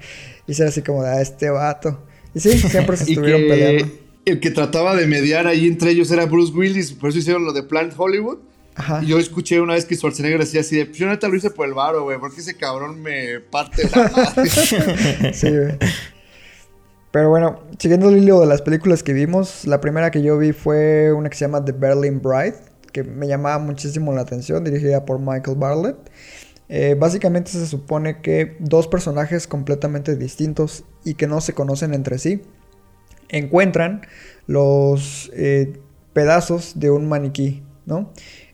Y será así como de "Ah, este vato. Y sí, siempre se estuvieron que peleando. el que trataba de mediar ahí entre ellos era Bruce Willis, por eso hicieron lo de Planet Hollywood. Ajá. Y yo escuché una vez que Schwarzenegger decía así de, "Pues yo neta lo hice por el varo, güey, porque ese cabrón me parte la madre. Sí, güey. Pero bueno, siguiendo el hilo de las películas que vimos, la primera que yo vi fue una que se llama The Berlin Bride, que me llamaba muchísimo la atención, dirigida por Michael Bartlett. Eh, básicamente se supone que dos personajes completamente distintos y que no se conocen entre sí encuentran los eh, pedazos de un maniquí, ¿no?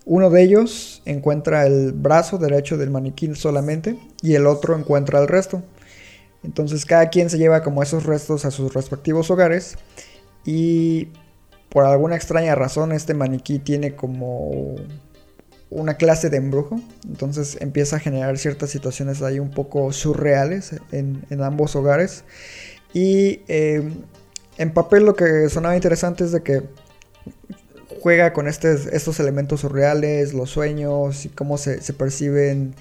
Uno de ellos encuentra el brazo derecho del maniquí solamente y el otro encuentra el resto. Entonces cada quien se lleva como esos restos a sus respectivos hogares y por alguna extraña razón este maniquí tiene como una clase de embrujo. Entonces empieza a generar ciertas situaciones ahí un poco surreales en, ambos hogares. Y eh, en papel lo que sonaba interesante es de que juega con estos elementos surreales, los sueños y cómo se, perciben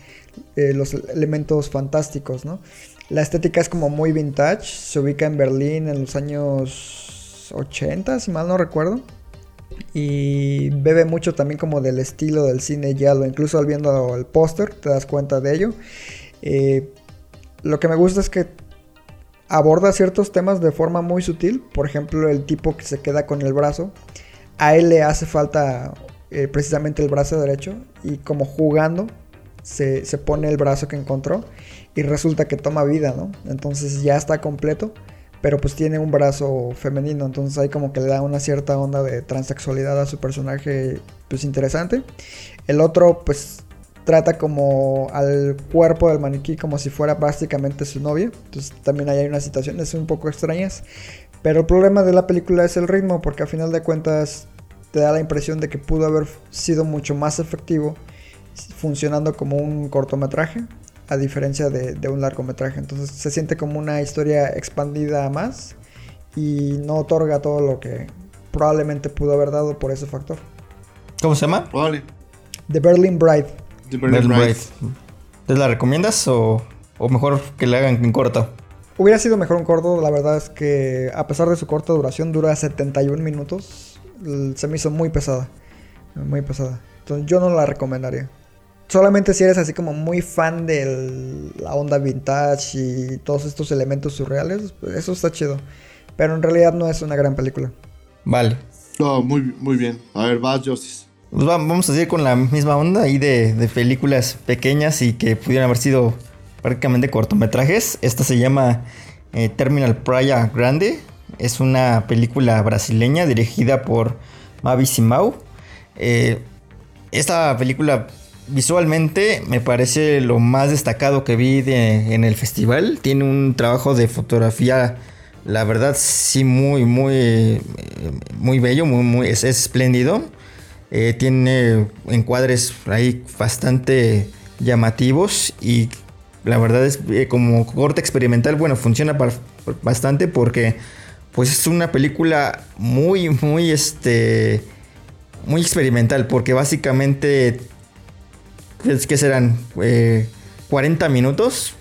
eh, los elementos fantásticos, ¿no? La estética es como muy vintage, se ubica en Berlín en los años 80, si mal no recuerdo. Y bebe mucho también como del estilo del cine lo incluso al viendo el póster te das cuenta de ello. Eh, lo que me gusta es que aborda ciertos temas de forma muy sutil, por ejemplo el tipo que se queda con el brazo, a él le hace falta eh, precisamente el brazo derecho. Y como jugando se, se, pone el brazo que encontró y resulta que toma vida, ¿no? Entonces ya está completo, pero pues tiene un brazo femenino, entonces ahí como que le da una cierta onda de transexualidad a su personaje, pues interesante. El otro pues trata como al cuerpo del maniquí como si fuera básicamente su novia, entonces también ahí hay unas situaciones un poco extrañas, pero el problema de la película es el ritmo, porque a final de cuentas te da la impresión de que pudo haber sido mucho más efectivo funcionando como un cortometraje, a diferencia de, un largometraje. Entonces se siente como una historia expandida más y no otorga todo lo que probablemente pudo haber dado por ese factor. ¿Cómo se llama? The Berlin Bride. The Berlin, Bride. ¿Te la recomiendas o, o mejor que la hagan en corto? Hubiera sido mejor un corto, la verdad es que a pesar de su corta duración, dura 71 minutos. Se me hizo muy pesada. Muy pesada. Entonces yo no la recomendaría. Solamente si eres así como muy fan de la onda vintage y todos estos elementos surreales, pues eso está chido. Pero en realidad no es una gran película. Vale. No, muy, muy bien. A ver, vas, Justice. Pues vamos a seguir con la misma onda ahí de, de películas pequeñas y que pudieran haber sido prácticamente cortometrajes. Esta se llama eh, Terminal Praia Grande. Es una película brasileña dirigida por Mavi Simau. Eh, esta película visualmente me parece lo más destacado que vi en el festival. Tiene un trabajo de fotografía, la verdad, sí, muy, muy, muy bello, muy, muy, es, espléndido. Eh, tiene encuadres ahí bastante llamativos y la verdad es eh, como corte experimental, bueno, funciona bastante porque pues es una película muy, muy, este, muy experimental porque básicamente, que serán 40 eh, minutos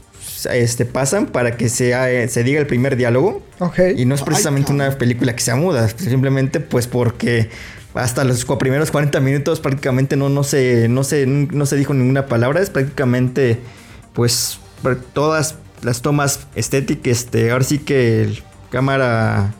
este, pasan para que se, se diga el primer diálogo. Y no es precisamente una película que sea muda, simplemente pues porque hasta los primeros 40 minutos prácticamente no, no, se, no, se, no se dijo ninguna palabra, es prácticamente pues todas las tomas estéticas, este, ahora sí que cámara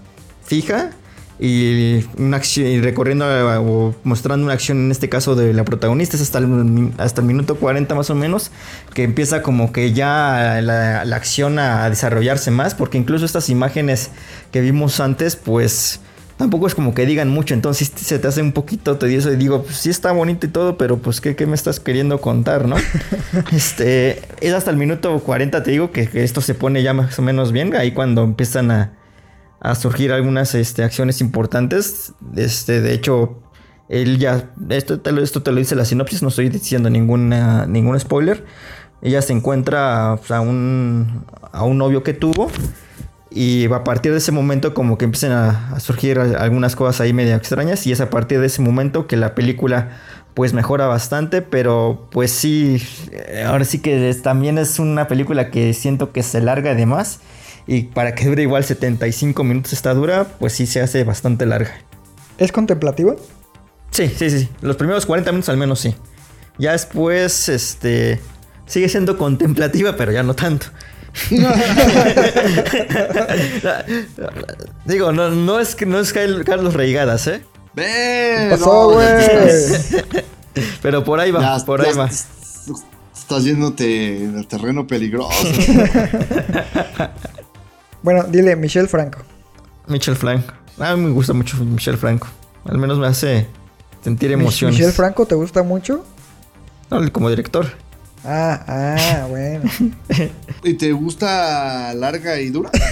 fija y una acción y recorriendo o mostrando una acción en este caso de la protagonista es hasta el, hasta el minuto 40 más o menos que empieza como que ya la, la acción a desarrollarse más porque incluso estas imágenes que vimos antes pues tampoco es como que digan mucho, entonces se te hace un poquito tedioso y digo, pues sí está bonito y todo, pero pues ¿qué, qué me estás queriendo contar, no? este, es hasta el minuto 40, te digo, que, esto se pone ya más o menos bien, ahí cuando empiezan a, a surgir algunas este, acciones importantes, este, de hecho, él ya, esto te, lo, esto te lo dice la sinopsis, no estoy diciendo ningún spoiler, ella se encuentra pues, a, un, a un novio que tuvo, y a partir de ese momento como que empiezan a, surgir algunas cosas ahí medio extrañas y es a partir de ese momento que la película pues mejora bastante, pero pues sí, ahora sí que también es una película que siento que se larga de más y para que dure igual 75 minutos esta dura, pues sí se hace bastante larga. ¿Es contemplativa? Sí, sí, sí, los primeros 40 minutos al menos sí. Ya después, este, sigue siendo contemplativa, pero ya no tanto. Digo, no, no es que no es Carlos Reigadas, ¿eh? ¡Ve! pasó, güey? Pero por ahí va, ya- por ya ahí va. est- Estás yéndote en el terreno peligroso. Bueno, dile Michelle Franco. Michel Franco. A mí me gusta mucho Michel Franco. Al menos me hace sentir emociones. ¿Michelle Franco te gusta mucho? No, como director. Ah, ah, bueno. ¿Y te gusta larga y dura?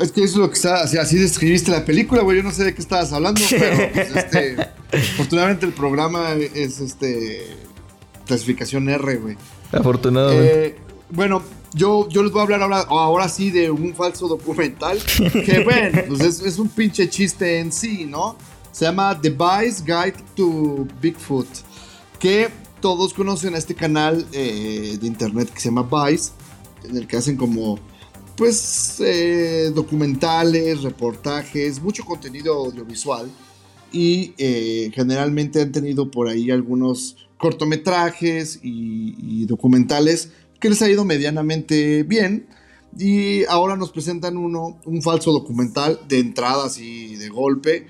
es que eso es lo que está, así, así describiste la película, güey. Yo no sé de qué estabas hablando, pero pues, este, afortunadamente el programa es este clasificación R, güey. Afortunadamente. Eh, bueno, yo, yo les voy a hablar ahora, ahora sí de un falso documental. Que bueno, pues es, es un pinche chiste en sí, ¿no? Se llama The Vice Guide to Bigfoot. Que todos conocen a este canal eh, de internet que se llama Vice. En el que hacen como, pues, eh, documentales, reportajes, mucho contenido audiovisual. Y eh, generalmente han tenido por ahí algunos cortometrajes y, y documentales que les ha ido medianamente bien. Y ahora nos presentan uno, un falso documental de entradas y de golpe,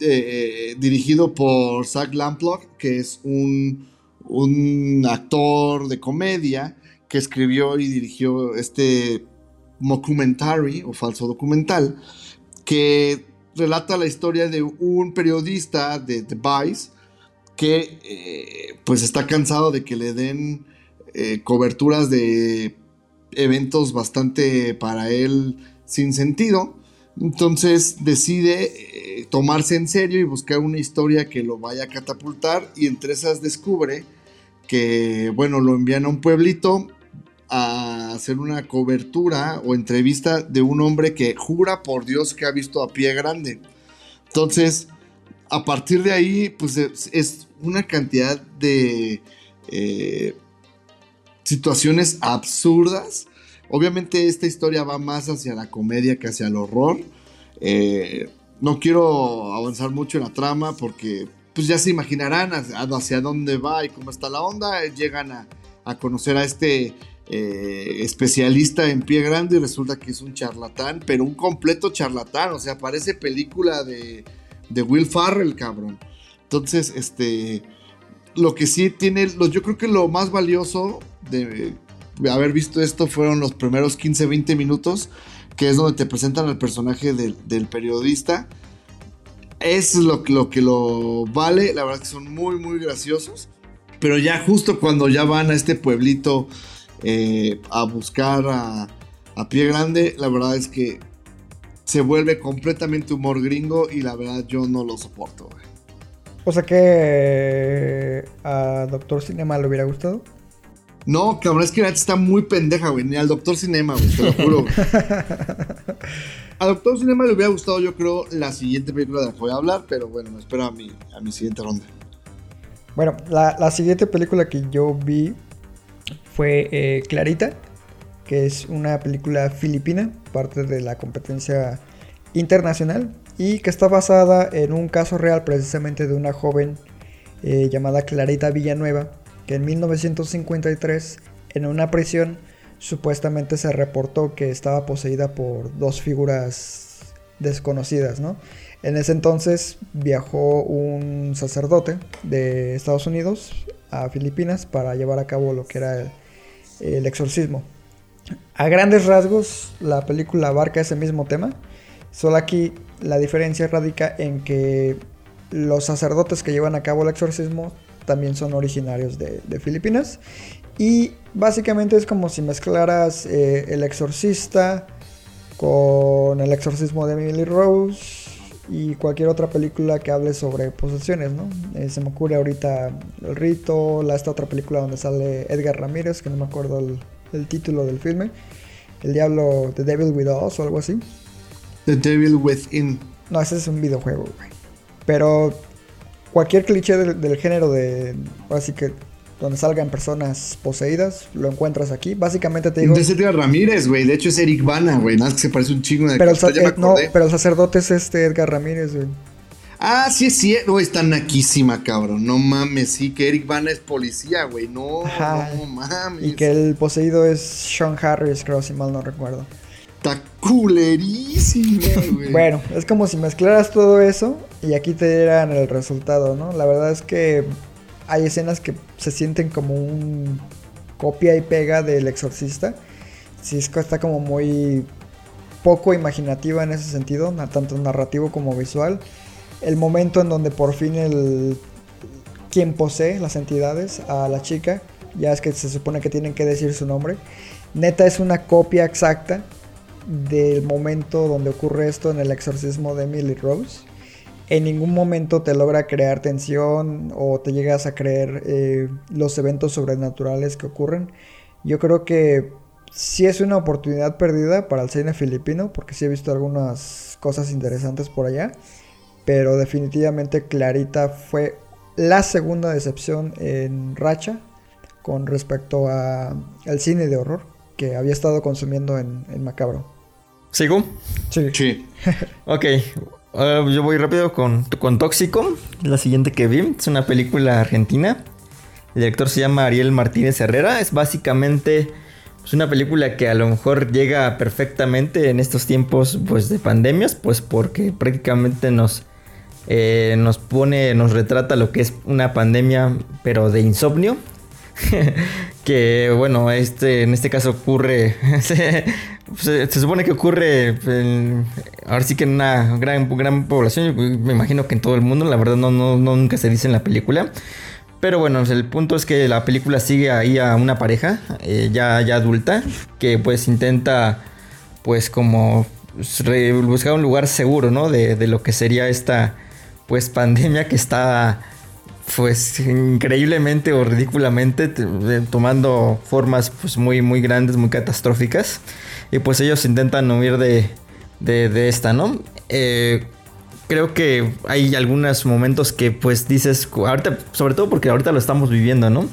eh, dirigido por Zach Lamplock, que es un, un actor de comedia que escribió y dirigió este mockumentary o falso documental que relata la historia de un periodista de The Vice que eh, pues está cansado de que le den eh, coberturas de eventos bastante para él sin sentido. Entonces decide eh, tomarse en serio y buscar una historia que lo vaya a catapultar y entre esas descubre que, bueno, lo envían a un pueblito a hacer una cobertura o entrevista de un hombre que jura por Dios que ha visto a pie grande. Entonces, a partir de ahí, pues es, una cantidad de eh, situaciones absurdas. Obviamente esta historia va más hacia la comedia que hacia el horror. Eh, no quiero avanzar mucho en la trama porque pues ya se imaginarán hacia, dónde va y cómo está la onda. Llegan a, a conocer a este eh, especialista en pie grande y resulta que es un charlatán, pero un completo charlatán. O sea, parece película de, de Will Farrell, cabrón. Entonces, este, lo que sí tiene, yo creo que lo más valioso de, haber visto esto fueron los primeros 15, 20 minutos, que es donde te presentan al personaje del, periodista. Es lo, lo, que lo vale, la verdad que son muy, muy graciosos. Pero ya justo cuando ya van a este pueblito eh, a buscar a, Pie Grande, la verdad es que se vuelve completamente humor gringo y la verdad yo no lo soporto. O sea que a Doctor Cinema le hubiera gustado. No, cabrón, es que la está muy pendeja, güey. Ni al Doctor Cinema, güey, te lo juro. güey. A Doctor Cinema le hubiera gustado, yo creo, la siguiente película de la que voy a hablar, pero bueno, me espero a mi, a mi siguiente ronda. Bueno, la, la siguiente película que yo vi fue eh, Clarita, que es una película filipina, parte de la competencia internacional, y que está basada en un caso real precisamente de una joven eh, llamada Clarita Villanueva, que en 1953 en una prisión supuestamente se reportó que estaba poseída por dos figuras desconocidas, ¿no? En ese entonces viajó un sacerdote de Estados Unidos a Filipinas para llevar a cabo lo que era el, el exorcismo. A grandes rasgos, la película abarca ese mismo tema, solo aquí la diferencia radica en que los sacerdotes que llevan a cabo el exorcismo también son originarios de, Filipinas. Y básicamente es como si mezclaras eh, El Exorcista con El Exorcismo de Emily Rose y cualquier otra película que hable sobre posesiones, ¿no? Eh, se me ocurre ahorita El Rito, la, esta otra película donde sale Edgar Ramírez, que no me acuerdo el, el título del filme. El Diablo, The Devil With Us o algo así. The Devil Within. No, ese es un videojuego, güey. Pero cualquier cliché del, del género de. Así que donde salgan personas poseídas, lo encuentras aquí. Básicamente te digo. Es Edgar Ramírez, güey. De hecho es Eric Bana, güey. Nada más que se parece un chingo de Pero el, eh, no, pero el sacerdote es este Edgar Ramírez, güey. Ah, sí cierto. Güey, está naquísima, cabrón. No mames, sí, que Eric Bana es policía, güey. No, Ajá. no mames. Y que el poseído es Sean Harris, creo, si mal no recuerdo. Está culerísima, güey. Bueno, es como si mezclaras todo eso y aquí te dieran el resultado, ¿no? La verdad es que hay escenas que se sienten como un copia y pega del exorcista. Cisco está como muy poco imaginativa en ese sentido, tanto narrativo como visual. El momento en donde por fin el quien posee las entidades a la chica, ya es que se supone que tienen que decir su nombre. Neta es una copia exacta del momento donde ocurre esto en el exorcismo de Emily Rose. En ningún momento te logra crear tensión o te llegas a creer eh, los eventos sobrenaturales que ocurren. Yo creo que sí es una oportunidad perdida para el cine filipino, porque sí he visto algunas cosas interesantes por allá. Pero definitivamente Clarita fue la segunda decepción en Racha con respecto a el cine de horror que había estado consumiendo en, en Macabro. ¿Sigo? Sí. Sí. Ok, ah, yo voy rápido con, con Tóxico, la siguiente que vi, es una película argentina. El director se llama Ariel Martínez Herrera, es básicamente pues, una película que a lo mejor llega perfectamente en estos tiempos pues, de pandemias, pues porque prácticamente nos, eh, nos pone, nos retrata lo que es una pandemia, pero de insomnio. que bueno, este, en este caso ocurre, se, supone que ocurre en- ahora sí que en una gran, gran población, me imagino que en todo el mundo, la verdad no, no, nunca se dice en la película. Pero bueno, el punto es que la película sigue ahí a una pareja eh, ya, ya adulta que pues intenta pues como buscar un lugar seguro, ¿no? De, de lo que sería esta pues pandemia que está pues increíblemente o ridículamente tomando formas pues muy muy grandes, muy catastróficas y pues ellos intentan huir de, de, de esta, ¿no? Eh, creo que hay algunos momentos que pues dices, ahorita, sobre todo porque ahorita lo estamos viviendo, ¿no?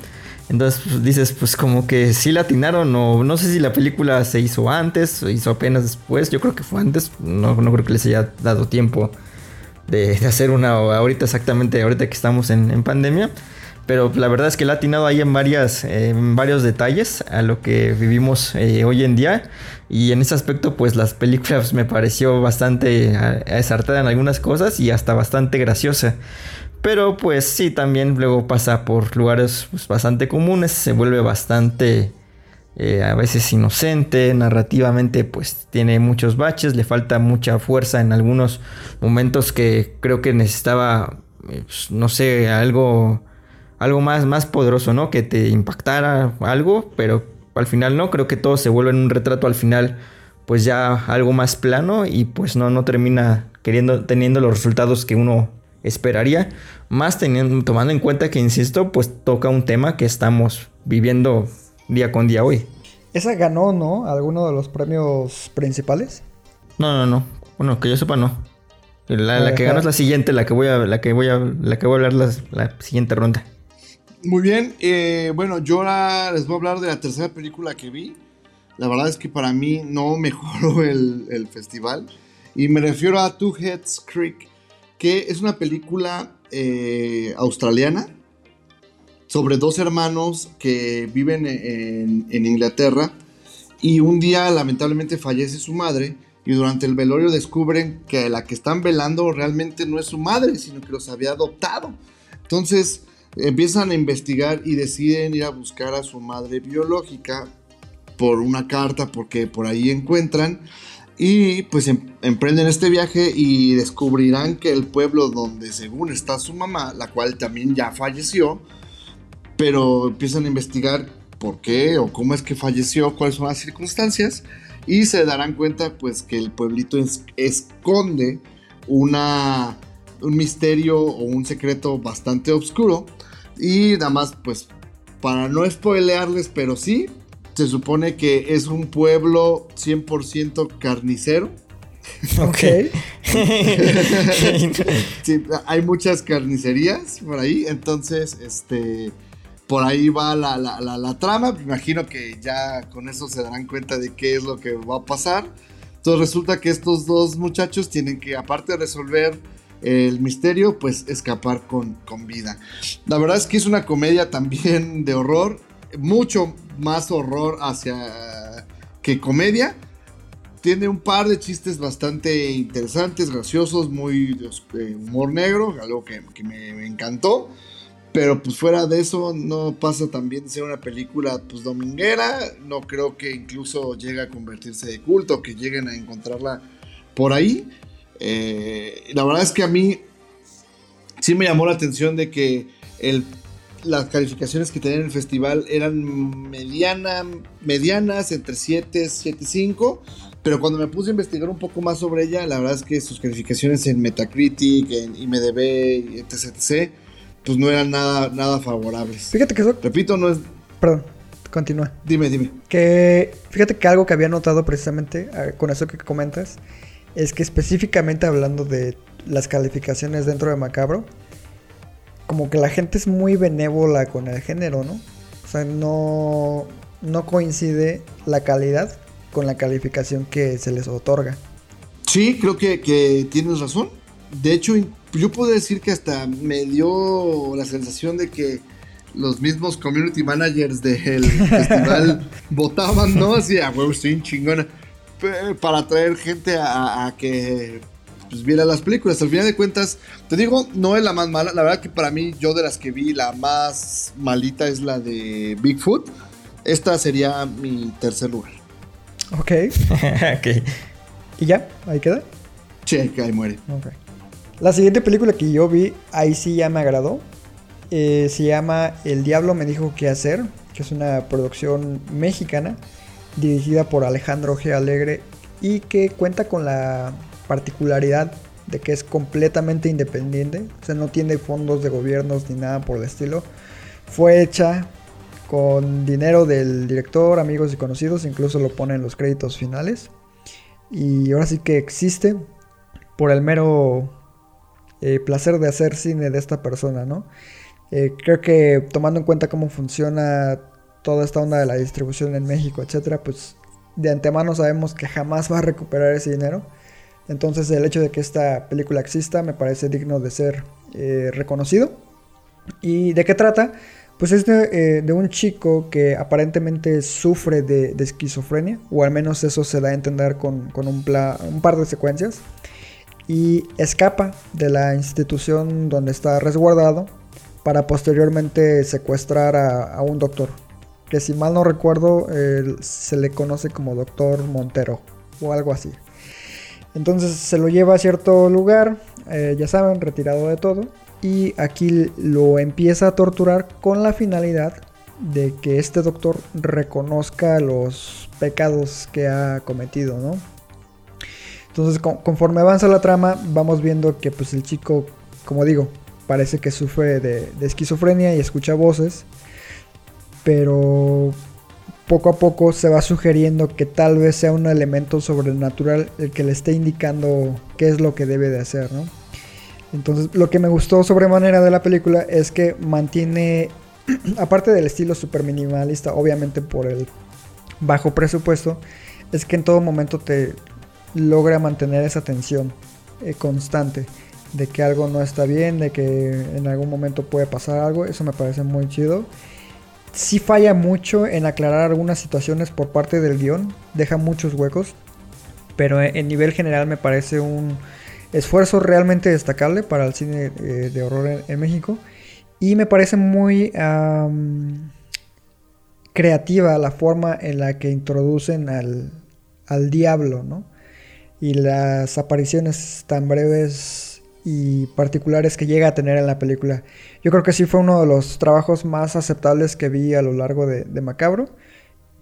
Entonces pues, dices, pues como que sí la atinaron o no sé si la película se hizo antes, se hizo apenas después, yo creo que fue antes, no, no creo que les haya dado tiempo de, hacer una ahorita exactamente, ahorita que estamos en, en pandemia. Pero la verdad es que la ha atinado ahí en, varias, en varios detalles a lo que vivimos eh, hoy en día. Y en ese aspecto, pues las películas me pareció bastante a- acertada en algunas cosas y hasta bastante graciosa. Pero pues sí, también luego pasa por lugares pues, bastante comunes, se vuelve bastante eh, a veces inocente, narrativamente pues tiene muchos baches, le falta mucha fuerza en algunos momentos que creo que necesitaba, eh, pues, no sé, algo, algo más, más poderoso, ¿no? Que te impactara algo, pero al final no, creo que todo se vuelve en un retrato al final pues ya algo más plano y pues no, no termina queriendo, teniendo los resultados que uno esperaría, más teniendo, tomando en cuenta que, insisto, pues toca un tema que estamos viviendo día con día hoy. Esa ganó, ¿no? Alguno de los premios principales. No, no, no. Bueno, que yo sepa no. La, la que gano es la siguiente, la que voy a, la que voy a, la que voy a hablar la, la siguiente ronda. Muy bien, eh, bueno, yo ahora les voy a hablar de la tercera película que vi. La verdad es que para mí no mejoró el, el festival. Y me refiero a Two Heads Creek, que es una película eh, australiana sobre dos hermanos que viven en, en Inglaterra. Y un día lamentablemente fallece su madre. Y durante el velorio descubren que la que están velando realmente no es su madre, sino que los había adoptado. Entonces empiezan a investigar y deciden ir a buscar a su madre biológica por una carta porque por ahí encuentran y pues em- emprenden este viaje y descubrirán que el pueblo donde según está su mamá, la cual también ya falleció, pero empiezan a investigar por qué o cómo es que falleció, cuáles son las circunstancias y se darán cuenta pues que el pueblito es- esconde una un misterio o un secreto bastante oscuro y nada más pues para no spoilearles pero sí se supone que es un pueblo 100% carnicero Ok. Sí, hay muchas carnicerías por ahí, entonces, este, por ahí va la, la- la- trama. Me imagino que ya con eso se darán cuenta de qué es lo que va a pasar. Entonces resulta que estos dos muchachos tienen que, aparte de resolver el misterio, pues escapar con, con vida. La verdad es que es una comedia también de horror, mucho más horror hacia que comedia. Tiene un par de chistes bastante interesantes, graciosos, muy de humor negro, algo que, que me encantó. Pero pues fuera de eso no pasa también de ser una película pues dominguera. No creo que incluso llegue a convertirse de culto, que lleguen a encontrarla por ahí. Eh, la verdad es que a mí sí me llamó la atención de que el, las calificaciones que tenían en el festival eran mediana, medianas, entre 7, 7 y 5. Pero cuando me puse a investigar un poco más sobre ella, la verdad es que sus calificaciones en Metacritic, en IMDB, etc, etc pues no eran nada, nada favorables. Fíjate que eso. Repito, no es. Perdón, continúa. Dime, dime. Que. Fíjate que algo que había notado precisamente ah, con eso que comentas. Es que específicamente hablando de las calificaciones dentro de Macabro. Como que la gente es muy benévola con el género, ¿no? O sea, no. No coincide la calidad con la calificación que se les otorga. Sí, creo que, que tienes razón. De hecho, yo puedo decir que hasta me dio la sensación de que los mismos community managers del festival votaban, ¿no? Así, a huevo, sí, chingona. Para atraer gente a, que pues, viera las películas. Al final de cuentas, te digo, no es la más mala. La verdad que para mí, yo de las que vi, la más malita es la de Bigfoot. Esta sería mi tercer lugar. Ok. ok. ¿Y ya? ¿Ahí queda? Sí, ahí muere. Ok. La siguiente película que yo vi, ahí sí ya me agradó. Eh, se llama El Diablo me dijo qué hacer, que es una producción mexicana dirigida por Alejandro G. Alegre y que cuenta con la particularidad de que es completamente independiente, o sea, no tiene fondos de gobiernos ni nada por el estilo. Fue hecha con dinero del director, amigos y conocidos, incluso lo pone en los créditos finales. Y ahora sí que existe por el mero eh, placer de hacer cine de esta persona, ¿no? Eh, creo que tomando en cuenta cómo funciona toda esta onda de la distribución en México, etcétera, pues de antemano sabemos que jamás va a recuperar ese dinero. Entonces el hecho de que esta película exista me parece digno de ser eh, reconocido. ¿Y de qué trata? Pues es de, un chico que aparentemente sufre de, esquizofrenia, o al menos eso se da a entender con, un, un par de secuencias y escapa de la institución donde está resguardado para posteriormente secuestrar a, un doctor, que si mal no recuerdo se le conoce como doctor Montero o algo así. Entonces se lo lleva a cierto lugar, eh, ya saben, retirado de todo, y aquí lo empieza a torturar con la finalidad de que este doctor reconozca los pecados que ha cometido, ¿no? Entonces, conforme avanza la trama, vamos viendo que pues el chico, como digo, parece que sufre de, esquizofrenia y escucha voces. Pero poco a poco se va sugiriendo que tal vez sea un elemento sobrenatural el que le esté indicando qué es lo que debe de hacer, ¿no? Entonces, lo que me gustó sobremanera de la película es que mantiene, aparte del estilo super minimalista, obviamente por el bajo presupuesto, es que en todo momento te, logra mantener esa tensión eh, constante de que algo no está bien, de que en algún momento puede pasar algo, eso me parece muy chido. Si falla mucho en aclarar algunas situaciones por parte del guion, deja muchos huecos, pero en nivel general me parece un esfuerzo realmente destacable para el cine eh, de horror en, México y me parece muy creativa la forma en la que introducen al, al diablo, ¿no? Y las apariciones tan breves y particulares que llega a tener en la película. Yo creo que sí fue uno de los trabajos más aceptables que vi a lo largo de, Macabro.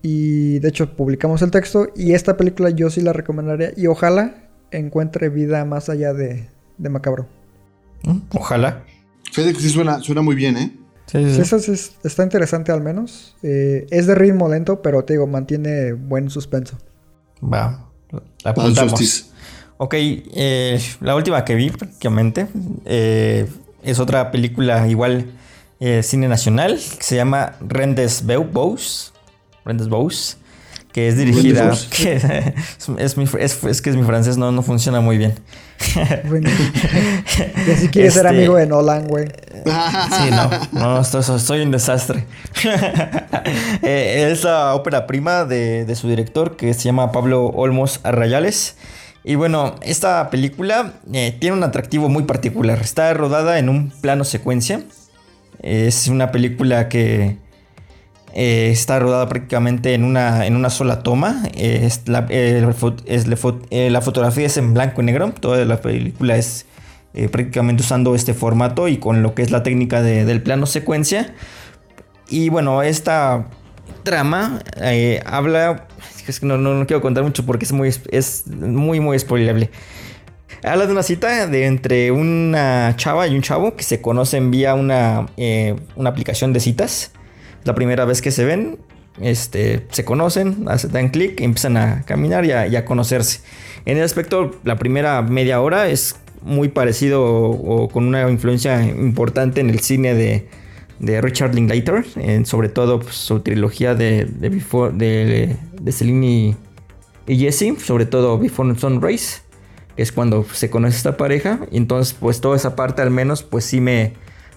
Y de hecho publicamos el texto y esta película yo sí la recomendaría y ojalá encuentre vida más allá de, Macabro. Mm, ojalá. Fede que sí suena, suena muy bien, ¿eh? Sí, sí. Eso está interesante al menos. Eh, es de ritmo lento, pero te digo, mantiene buen suspenso. Va. La apuntamos. Ok, eh, la última que vi prácticamente eh, es otra película igual eh, cine nacional que se llama Rendes Bous. Rendes Bous. Que es dirigida. Que es, mi, es, es, que es mi francés, no, no funciona muy bien. Bueno, y si quieres ser este, amigo de Nolan, güey. Sí, no, no, soy un desastre. eh, es la ópera prima de, de, su director que se llama Pablo Olmos Arrayales. Y bueno, esta película eh, tiene un atractivo muy particular. Está rodada en un plano secuencia. Es una película que eh, está rodada prácticamente en una, en una sola toma. Eh, es la, es la, fotografía es en blanco y negro. Toda la película es prácticamente usando este formato y con lo que es la técnica del plano secuencia. Y bueno, esta trama habla es que no, no, quiero contar mucho porque es muy, es muy, muy spoilable. Habla de una cita de entre una chava y un chavo que se conocen vía una, eh, una aplicación de citas. La primera vez que se ven, este, se conocen, dan clic, empiezan a caminar y a, conocerse. En el aspecto, la primera media hora es muy parecido o, con una influencia importante en el cine de, de Richard Linklater, sobre todo pues, su trilogía de, de, Before, de, Celine y Jesse, sobre todo Before Sunrise, que es cuando se conoce esta pareja. Y entonces, pues toda esa parte al menos, pues sí me,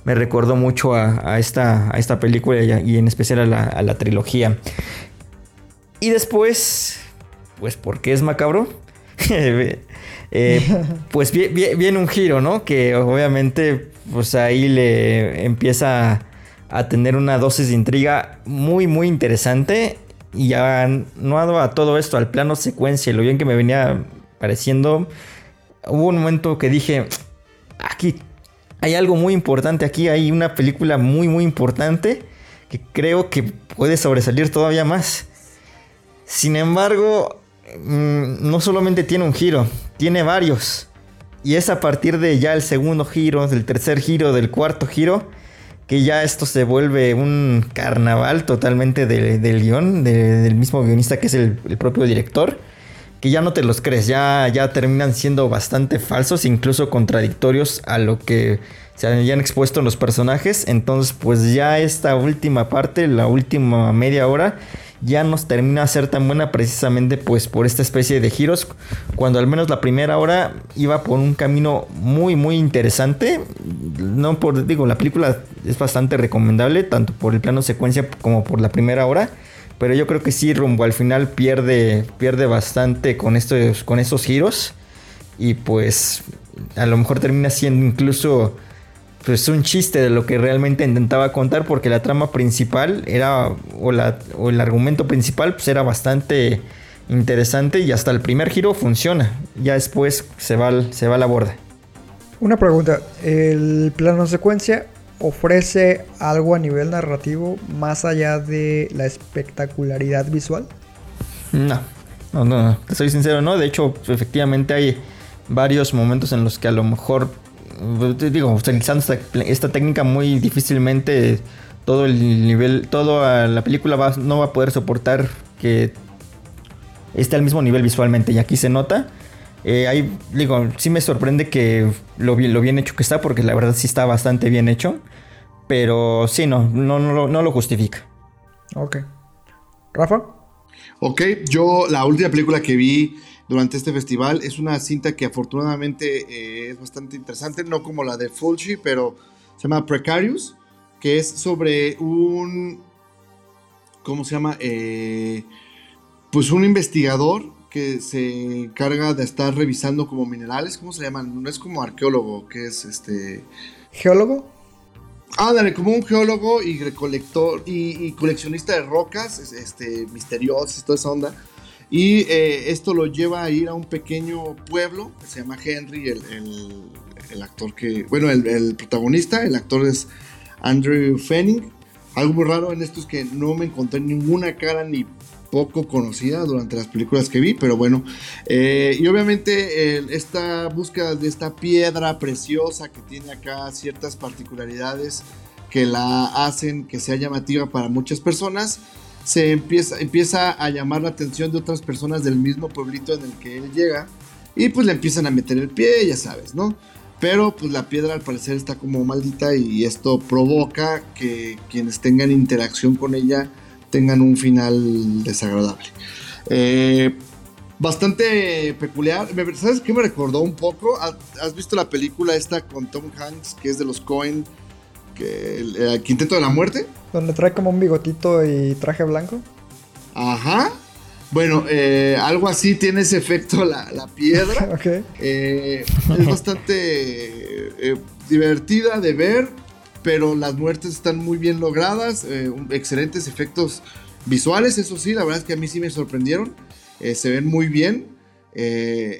me recordó mucho a, esta, a esta película y, en especial a la, a la, trilogía. Y después, pues porque es macabro, eh, pues viene un giro, ¿no? Que obviamente, pues ahí le empieza a tener una dosis de intriga muy, muy interesante. Y ya no a todo esto al plano secuencia, lo bien que me venía pareciendo, hubo un momento que dije, aquí hay algo muy importante, aquí hay una película muy, muy importante que creo que puede sobresalir todavía más. Sin embargo, mm, no solamente tiene un giro, tiene varios. Y es a partir de ya el segundo giro, del tercer giro, del cuarto giro, que ya esto se vuelve un carnaval totalmente del guion, del mismo guionista que es el, propio director, que ya no te los crees, ya, ya terminan siendo bastante falsos, incluso contradictorios a lo que se han expuesto los personajes. Entonces, pues ya esta última parte, la última media hora, ya nos termina a ser tan buena precisamente pues por esta especie de giros cuando al menos la primera hora iba por un camino muy muy interesante no por digo la película es bastante recomendable tanto por el plano secuencia como por la primera hora pero yo creo que sí rumbo al final pierde pierde bastante con estos con esos giros. Y pues a lo mejor termina siendo incluso pues un chiste de lo que realmente intentaba contar porque la trama principal era o, la, o el argumento principal pues era bastante interesante y hasta el primer giro funciona. Ya después se va, se va a la borda. Una pregunta el plano secuencia ofrece algo a nivel narrativo más allá de la espectacularidad visual no no no te soy sincero no de hecho efectivamente hay varios momentos en los que a lo mejor digo, utilizando esta, técnica muy difícilmente todo el nivel, toda la película no va a poder soportar que esté al mismo nivel visualmente. Y aquí se nota. Eh, ahí, digo, sí me sorprende que lo, lo bien hecho que está porque la verdad sí está bastante bien hecho. Pero sí, no, no, no, no lo justifica. Ok. Rafa. Ok, yo la última película que vi durante este festival. Es una cinta que afortunadamente eh, es bastante interesante, no como la de Fulci, pero se llama Precarious, que es sobre un, ¿cómo se llama? Eh, pues un investigador que se encarga de estar revisando como minerales, ¿cómo se llaman? No es como arqueólogo, que es este... ¿Geólogo? Ándale, como un geólogo y recolector y, coleccionista de rocas, este, misteriosas, toda esa onda y eh, esto lo lleva a ir a un pequeño pueblo que se llama Henry, el, actor que, bueno, el, protagonista, el actor es Andrew Fanning. Algo muy raro en esto es que no me encontré ninguna cara ni poco conocida durante las películas que vi, pero bueno. Eh, y obviamente esta búsqueda de esta piedra preciosa que tiene acá ciertas particularidades que la hacen que sea llamativa para muchas personas se empieza, empieza a llamar la atención de otras personas del mismo pueblito en el que él llega y pues le empiezan a meter el pie, ya sabes, ¿no? Pero pues la piedra al parecer está como maldita y esto provoca que quienes tengan interacción con ella tengan un final desagradable. Eh, bastante peculiar. Me- ¿Sabes qué me recordó un poco? ¿Has- ¿Has visto la película esta con Tom Hanks, que es de los Cohen, que el, el Quinteto de la Muerte? Donde trae como un bigotito y traje blanco. Ajá. Bueno, eh, algo así tiene ese efecto la, la piedra. Ok. Eh, es bastante eh, divertida de ver, pero las muertes están muy bien logradas, eh, excelentes efectos visuales, eso sí, la verdad es que a mí sí me sorprendieron, eh, se ven muy bien. Eh,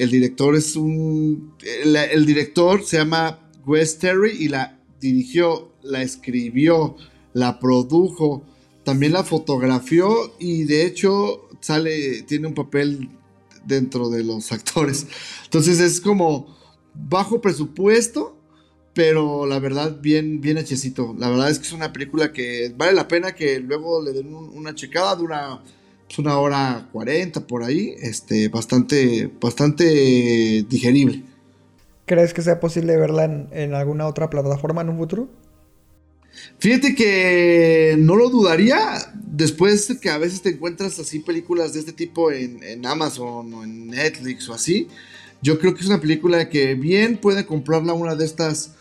el, director es un... El director se llama Wes Terry y la dirigió, la escribió, la produjo, también la fotografió y de hecho sale, tiene un papel dentro de los actores. Entonces es como bajo presupuesto, pero la verdad bien, bien hechecito. La verdad es que es una película que vale la pena que luego le den un- una checada, dura pues, una hora cuarenta por ahí, este, bastante, bastante digerible. ¿Crees que sea posible verla en, en alguna otra plataforma en un futuro? Fíjate que no lo dudaría después de que a veces te encuentras así películas de este tipo en, en Amazon o en Netflix o así. Yo creo que es una película que bien puede comprarla una de estas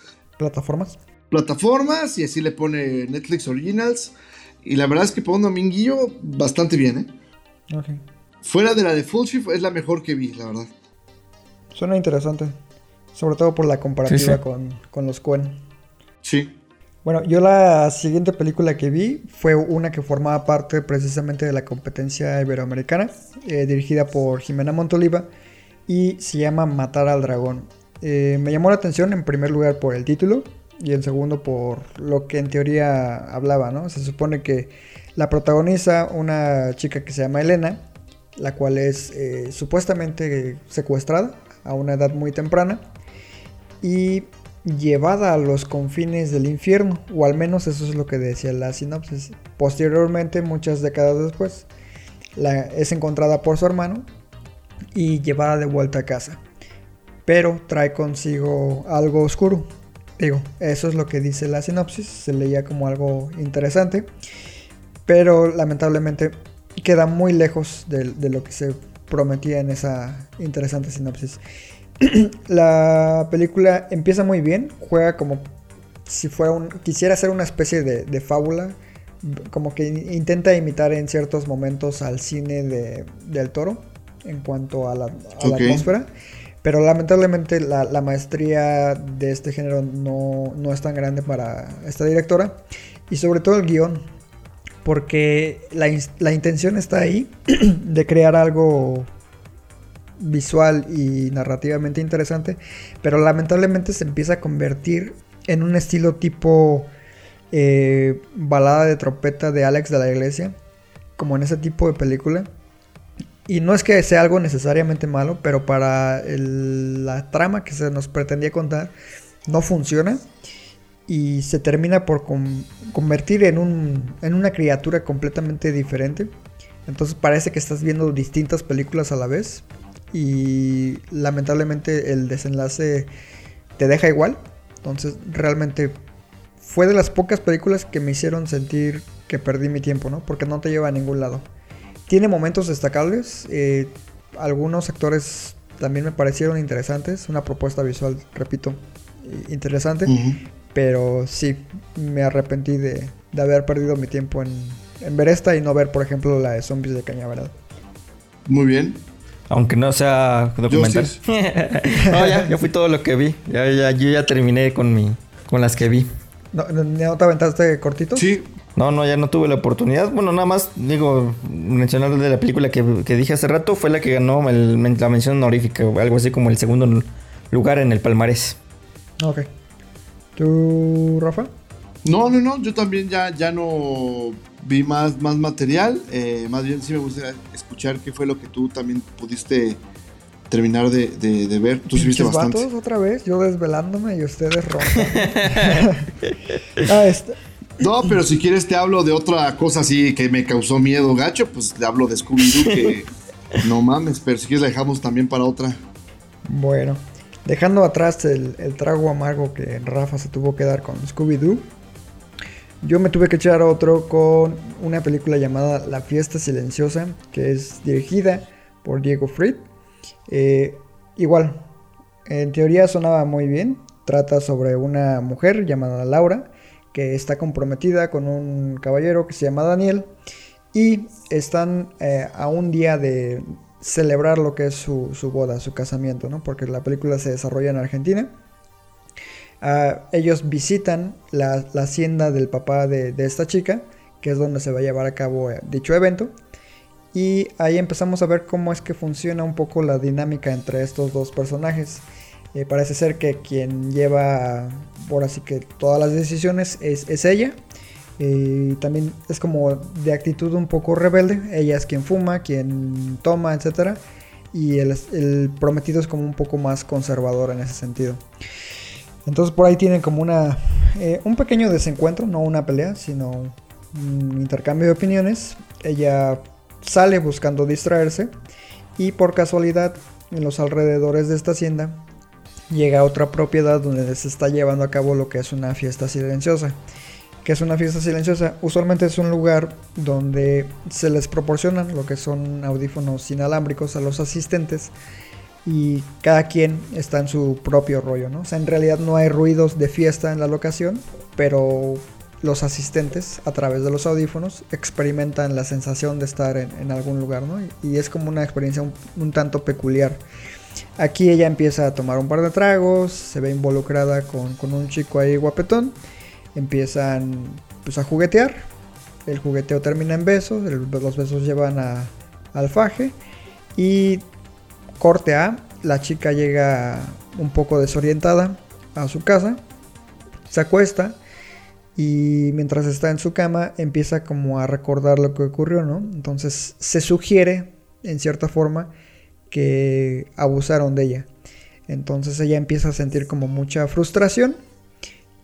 ¿Plataformas? plataformas y así le pone Netflix Originals. Y la verdad es que para un dominguillo bastante bien, ¿eh? Ok. Fuera de la de Full Shift es la mejor que vi, la verdad. Suena interesante. Sobre todo por la comparativa Sí, sí. Con, con los Coen. Sí. Bueno, yo la siguiente película que vi fue una que formaba parte precisamente de la competencia iberoamericana, eh, dirigida por Jimena Montoliva y se llama Matar al Dragón. Eh, me llamó la atención en primer lugar por el título y en segundo por lo que en teoría hablaba, ¿no? Se supone que la protagoniza una chica que se llama Elena, la cual es eh, supuestamente secuestrada a una edad muy temprana y llevada a los confines del infierno, o al menos eso es lo que decía la sinopsis. Posteriormente, muchas décadas después, es encontrada por su hermano y llevada de vuelta a casa. Pero trae consigo algo oscuro. Digo, eso es lo que dice la sinopsis, se leía como algo interesante, pero lamentablemente queda muy lejos de, de lo que se prometía en esa interesante sinopsis. la película empieza muy bien, juega como si fuera un. quisiera ser una especie de, de fábula, como que in- intenta imitar en ciertos momentos al cine de, del toro en cuanto a la, a la atmósfera. Pero lamentablemente la, maestría de este género no, no es tan grande para esta directora. Y sobre todo el guion. Porque la, la intención está ahí de crear algo visual y narrativamente interesante, pero lamentablemente se empieza a convertir en un estilo tipo eh, balada de trompeta de Alex de la Iglesia, como en ese tipo de película. Y no es que sea algo necesariamente malo, pero para el- la trama que se nos pretendía contar no funciona y se termina por con- convertir en, un, en una criatura completamente diferente. Entonces parece que estás viendo distintas películas a la vez y lamentablemente el desenlace te deja igual. Entonces realmente fue de las pocas películas que me hicieron sentir que perdí mi tiempo, ¿no? Porque no te lleva a ningún lado. Tiene momentos destacables. eh, algunos actores también me parecieron interesantes. Una propuesta visual, repito, interesante. Pero sí, me arrepentí de, de haber perdido mi tiempo en, en ver esta y no ver, por ejemplo, la de Zombies de Cañaveral. Muy bien. Aunque no sea documental. sí. no, ya, ya fui todo lo que vi. Ya, ya, yo ya terminé con mi, con las que vi. ¿No, no, ¿no te aventaste cortito? Sí, No, no, ya no tuve la oportunidad. Bueno, nada más, digo, mencionar de la película que, que dije hace rato, fue la que ganó el- la mención honorífica, o algo así como el segundo lugar en el palmarés. Ok. ¿Tú, Rafa? No, no, no, yo también ya, ya no vi más, más material. eh, más bien sí me gustaría escuchar qué fue lo que tú también pudiste terminar de, de- de ver. Tú sí viste bastante. vatos otra vez, yo desvelándome y ustedes roncando. ah, este, No, pero si quieres te hablo de otra cosa así que me causó miedo gacho, pues le hablo de Scooby-Doo que no mames, pero si quieres la dejamos también para otra. Bueno, dejando atrás el, el trago amargo que Rafa se tuvo que dar con Scooby-Doo, Yo me tuve que echar otro con una película llamada La Fiesta Silenciosa, que es dirigida por Diego Fried. Eh, igual, en teoría sonaba muy bien. Trata sobre una mujer llamada Laura que está comprometida con un caballero que se llama Daniel y están eh, a un día de celebrar lo que es su, boda, su casamiento, ¿no? porque la película se desarrolla en Argentina. Ah, ellos visitan la, hacienda del papá de, esta chica, que es donde se va a llevar a cabo eh, dicho evento. Y ahí empezamos a ver cómo es que funciona un poco la dinámica entre estos dos personajes. Eh, parece ser que quien lleva, por así que todas las decisiones es, ella. Y también es como de actitud un poco rebelde. Ella es quien fuma, quien toma, etc. Y el, prometido es como un poco más conservador en ese sentido. Entonces por ahí tienen como una, eh, un pequeño desencuentro, no una pelea, sino un intercambio de opiniones. Ella sale buscando distraerse y por casualidad en los alrededores de esta hacienda llega a otra propiedad donde se está llevando a cabo lo que es una fiesta silenciosa. Que es una fiesta silenciosa? Usualmente es un lugar donde se les proporcionan lo que son audífonos inalámbricos a los asistentes y cada quien está en su propio rollo, ¿no? O sea, en realidad no hay ruidos de fiesta en la locación, pero los asistentes a través de los audífonos experimentan la sensación de estar en, algún lugar, ¿no? Y, es como una experiencia un tanto peculiar. Aquí ella empieza a tomar un par de tragos, se ve involucrada con, un chico ahí guapetón, empiezan pues a juguetear, el jugueteo termina en besos, los besos llevan a, al faje. Y corte A, la chica llega un poco desorientada a su casa, se acuesta y mientras está en su cama empieza como a recordar lo que ocurrió, ¿no? Entonces se sugiere en cierta forma que abusaron de ella. Entonces ella empieza a sentir como mucha frustración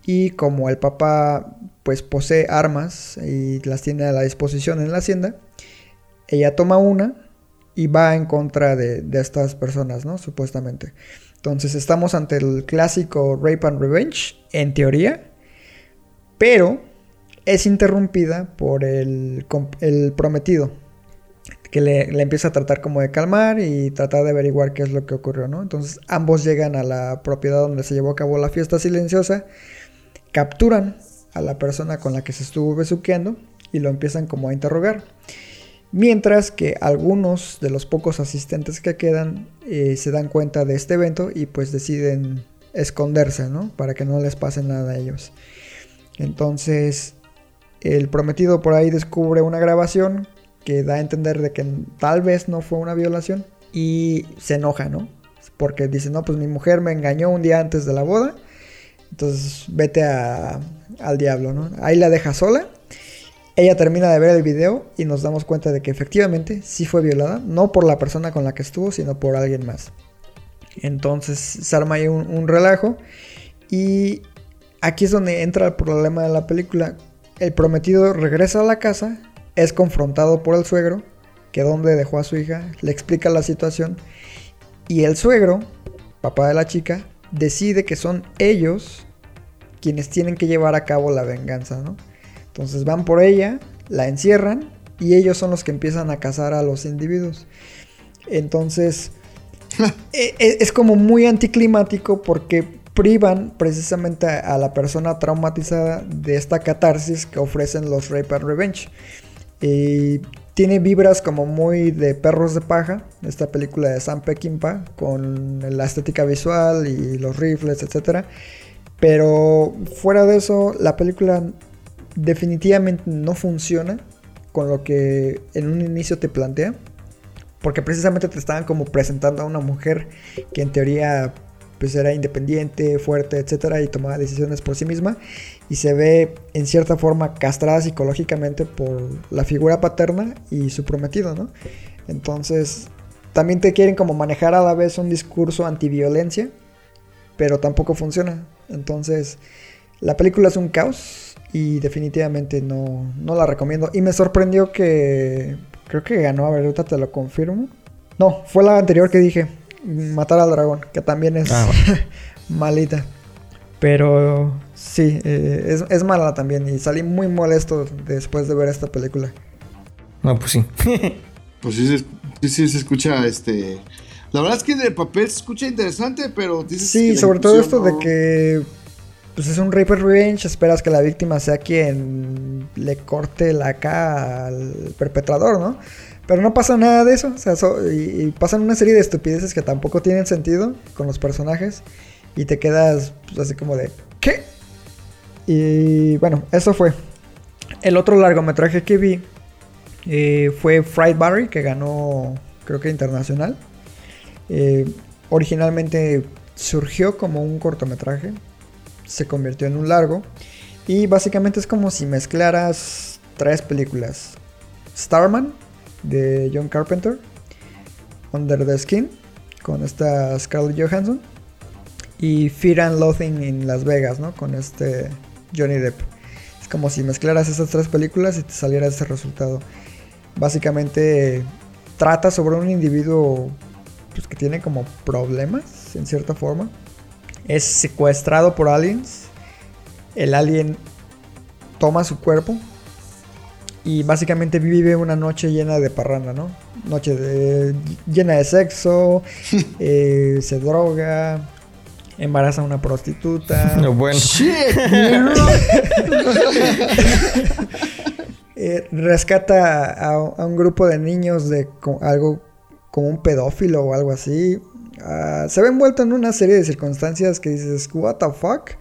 y como el papá pues posee armas y las tiene a la disposición en la hacienda, ella toma una y va en contra de, estas personas, ¿no? Supuestamente. Entonces estamos ante el clásico Rape and Revenge, en teoría, pero es interrumpida por el, el prometido, que le, empieza a tratar como de calmar y tratar de averiguar qué es lo que ocurrió, ¿no? Entonces ambos llegan a la propiedad donde se llevó a cabo la fiesta silenciosa, capturan a la persona con la que se estuvo besuqueando y lo empiezan como a interrogar. Mientras que algunos de los pocos asistentes que quedan eh, se dan cuenta de este evento y pues deciden esconderse, ¿no? Para que no les pase nada a ellos. Entonces, el prometido por ahí descubre una grabación que da a entender de que tal vez no fue una violación y se enoja, ¿no? Porque dice, no, pues mi mujer me engañó un día antes de la boda, entonces vete al diablo, ¿no? Ahí la deja sola. Ella termina de ver el video y nos damos cuenta de que efectivamente sí fue violada, no por la persona con la que estuvo, sino por alguien más. Entonces se arma ahí un relajo y aquí es donde entra el problema de la película. El prometido regresa a la casa es confrontado por el suegro, que donde dejó a su hija, le explica la situación y el suegro, papá de la chica, decide que son ellos quienes tienen que llevar a cabo la venganza, ¿no? Entonces van por ella, la encierran y ellos son los que empiezan a cazar a los individuos. Entonces e, e, es como muy anticlimático porque privan precisamente a la persona traumatizada de esta catarsis que ofrecen los Rape and Revenge. Y tiene vibras como muy de perros de paja, esta película de Sam Peckinpah, con la estética visual y los rifles, etc. Pero fuera de eso, la película definitivamente no funciona con lo que en un inicio te plantea. Porque precisamente te estaban como presentando a una mujer que en teoría pues era independiente, fuerte, etcétera, y tomaba decisiones por sí misma. Y se ve en cierta forma castrada psicológicamente por la figura paterna y su prometido, ¿no? Entonces, también te quieren como manejar a la vez un discurso antiviolencia, pero tampoco funciona. Entonces, la película es un caos y definitivamente no, no la recomiendo. Y me sorprendió que creo que ganó, a ver, ahorita te lo confirmo. No, fue la anterior que dije. Matar al dragón, que también es ah, malita. Pero sí, eh, es, es mala también y salí muy molesto después de ver esta película. No, pues sí. Pues sí, se- sí, sí, se escucha este. La verdad es que de papel se escucha interesante, pero dices que Sí, la sobre todo esto de que pues es un rape and revenge, esperas que la víctima sea quien le corte la cara al perpetrador, ¿no? Pero no pasa nada de eso, o sea, so- y, y pasan una serie de estupideces que tampoco tienen sentido con los personajes y te quedas pues, así como de ¿qué? Y bueno, eso fue. El otro largometraje que vi eh, fue Fried Barry, que ganó creo que internacional. Eh, originalmente surgió como un cortometraje, se convirtió en un largo y básicamente es como si mezclaras tres películas. Starman de John Carpenter, Under the Skin con esta Scarlett Johansson y Fear and Loathing en Las Vegas, ¿no? Con este Johnny Depp. Es como si mezclaras esas tres películas y te saliera ese resultado. Básicamente trata sobre un individuo pues, que tiene como problemas, en cierta forma. Es secuestrado por aliens. El alien toma su cuerpo. Y básicamente vive una noche llena de parranda, ¿no? Noche de- llena de sexo. eh, se droga. Embaraza a una prostituta. No, bueno. Eh, rescata a, a un grupo de niños de co- algo como un pedófilo o algo así. Ah, se ve envuelto en una serie de circunstancias que dices, what the fuck?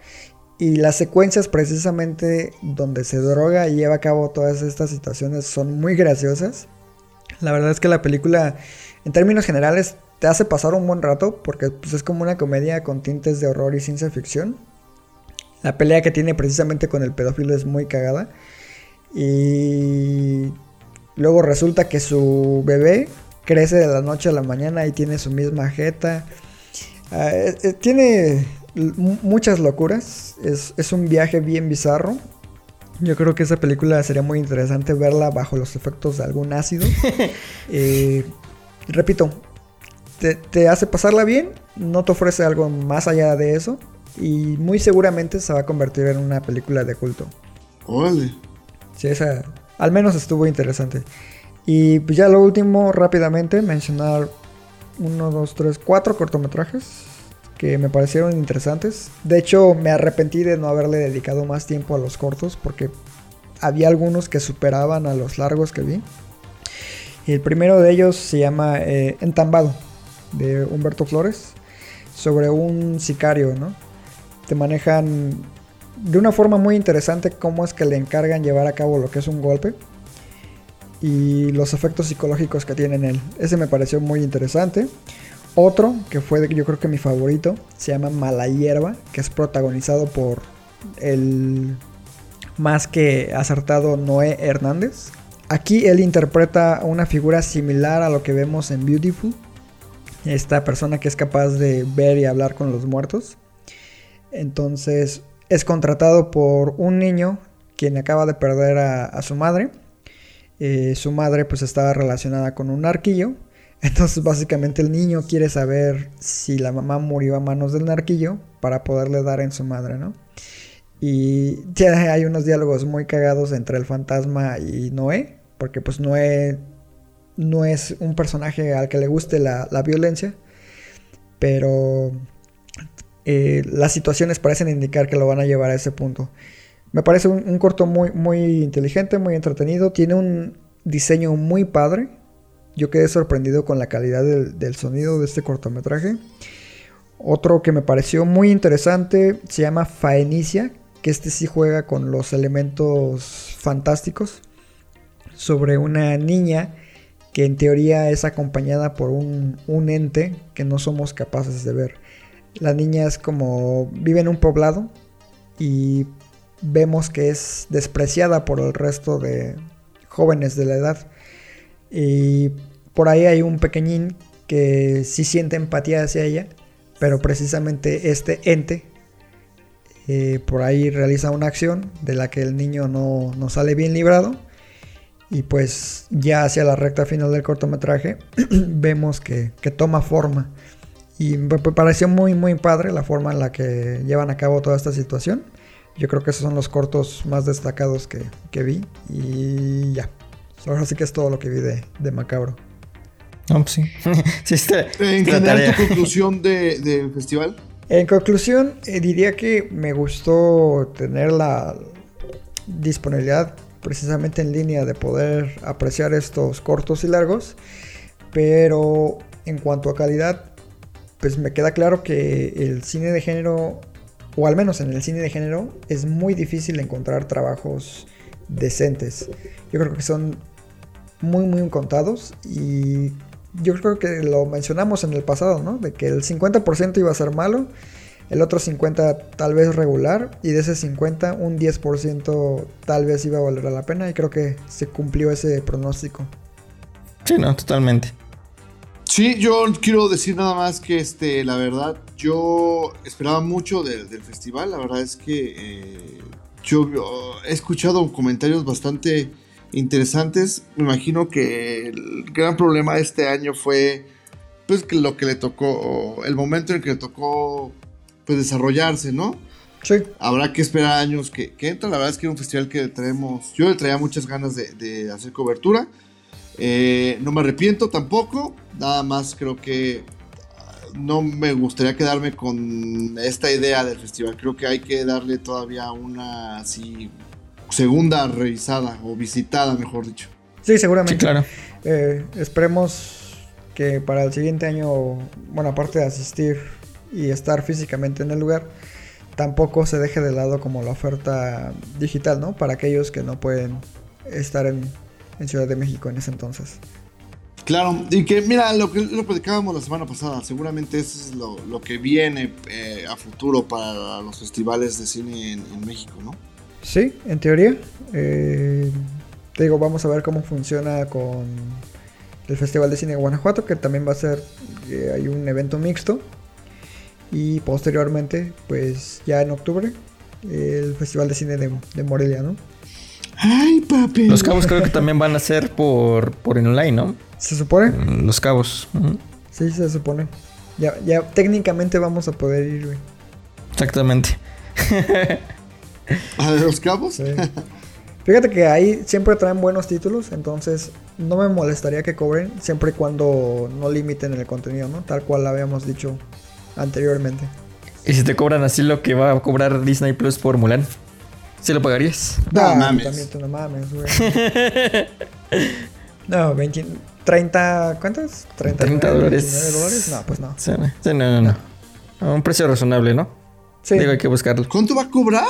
Y las secuencias precisamente donde se droga y lleva a cabo todas estas situaciones son muy graciosas. La verdad es que la película, en términos generales, te hace pasar un buen rato porque pues, es como una comedia con tintes de horror y ciencia ficción. La pelea que tiene precisamente con el pedófilo es muy cagada. Y luego resulta que su bebé crece de la noche a la mañana y tiene su misma jeta. Ah, eh, eh, tiene muchas locuras. Es, es un viaje bien bizarro. Yo creo que esa película sería muy interesante verla bajo los efectos de algún ácido. Eh, repito, te, te hace pasarla bien, no te ofrece algo más allá de eso. Y muy seguramente se va a convertir en una película de culto. Órale. Sí, esa al menos estuvo interesante. Y pues ya lo último, rápidamente, mencionar uno, dos, tres, cuatro cortometrajes que me parecieron interesantes. De hecho, me arrepentí de no haberle dedicado más tiempo a los cortos porque había algunos que superaban a los largos que vi. Y el primero de ellos se llama eh, Entambado, de Humberto Flores, sobre un sicario, ¿no? Te manejan de una forma muy interesante cómo es que le encargan llevar a cabo lo que es un golpe y los efectos psicológicos que tiene en él. Ese me pareció muy interesante. Otro, que fue yo creo que mi favorito, se llama Mala Hierba, que es protagonizado por el más que acertado Noé Hernández. Aquí él interpreta una figura similar a lo que vemos en Beautiful. Esta persona que es capaz de ver y hablar con los muertos. Entonces es contratado por un niño quien acaba de perder a, su madre. Eh, su madre pues estaba relacionada con un arquillo. Entonces básicamente el niño quiere saber si la mamá murió a manos del narquillo para poderle dar en su madre, ¿no? Y ya hay unos diálogos muy cagados entre el fantasma y Noé, porque pues Noé no es un personaje al que le guste la, la violencia, pero eh, las situaciones parecen indicar que lo van a llevar a ese punto. Me parece un, corto muy, muy inteligente, muy entretenido, tiene un diseño muy padre. Yo quedé sorprendido con la calidad del, del sonido de este cortometraje. Otro que me pareció muy interesante se llama Faenicia, que este sí juega con los elementos fantásticos sobre una niña que en teoría es acompañada por un, un ente que no somos capaces de ver. La niña es como vive en un poblado y vemos que es despreciada por el resto de jóvenes de la edad. Y por ahí hay un pequeñín que sí siente empatía hacia ella, pero precisamente este ente eh, por ahí realiza una acción de la que el niño no, no sale bien librado. Y pues ya hacia la recta final del cortometraje vemos que, que toma forma Y me pareció muy, muy padre la forma en la que llevan a cabo toda esta situación. Yo creo que esos son los cortos más destacados que, que vi. Y ya. Ahora sí que es todo lo que vi de, de Macabro. No, pues sí. sí, está, En está la general, tu conclusión de- del festival. En conclusión, eh, diría que me gustó tener la disponibilidad precisamente en línea de poder apreciar estos cortos y largos, pero en cuanto a calidad, pues me queda claro que el cine de género, o al menos en el cine de género, es muy difícil encontrar trabajos decentes. Yo creo que son muy, muy contados y yo creo que lo mencionamos en el pasado, ¿no? De que el 50% iba a ser malo, el otro 50% tal vez regular y de ese 50% un 10% tal vez iba a valer la pena y creo que se cumplió ese pronóstico. Sí, no, totalmente. Sí, yo quiero decir nada más que este, la verdad, yo esperaba mucho del, del festival. La verdad es que eh, yo, yo he escuchado comentarios bastante interesantes. Me imagino que el gran problema de este año fue pues que lo que le tocó, el momento en que le tocó pues desarrollarse, ¿no? Sí. Habrá que esperar años que, que entra. La verdad es que era un festival que traemos, yo le traía muchas ganas de, de hacer cobertura. Eh, no me arrepiento tampoco. Nada más creo que ah, no me gustaría quedarme con esta idea del festival. Creo que hay que darle todavía una así segunda revisada o visitada, mejor dicho. Sí, seguramente. Sí, claro. Eh, esperemos que para el siguiente año, bueno, aparte de asistir y estar físicamente en el lugar, tampoco se deje de lado como la oferta digital, ¿no? Para aquellos que no pueden estar en, en Ciudad de México en ese entonces. Claro, y que mira, lo que lo platicábamos la semana pasada, seguramente eso es lo, lo que viene eh, a futuro para los festivales de cine en, en México, ¿no? Sí, en teoría. Eh, te digo, vamos a ver cómo funciona con el Festival de Cine de Guanajuato, que también va a ser, eh, hay un evento mixto. Y posteriormente, pues ya en octubre, el Festival de Cine de, de Morelia, ¿no? Ay, papi. Los cabos creo que también van a ser por, por online, ¿no? ¿Se supone? Los cabos. Ujú. Sí, se supone. Ya, ya técnicamente vamos a poder ir, güey. Exactamente. ¿A los cabos? Sí. Fíjate que ahí siempre traen buenos títulos, entonces no me molestaría que cobren siempre y cuando no limiten el contenido, ¿no? Tal cual habíamos dicho anteriormente. ¿Y si te cobran así lo que va a cobrar Disney Plus por Mulan? ¿Sí lo pagarías? No Ah, mames. También tú no mames, güey. no, 20, 30, ¿cuántos? 30, 30 dólares. 29 dólares. No, pues no. Sí, no, sí, no, no, no. A Un precio razonable, ¿no? Sí, Digo, hay que buscarlo. ¿Cuánto va a cobrar?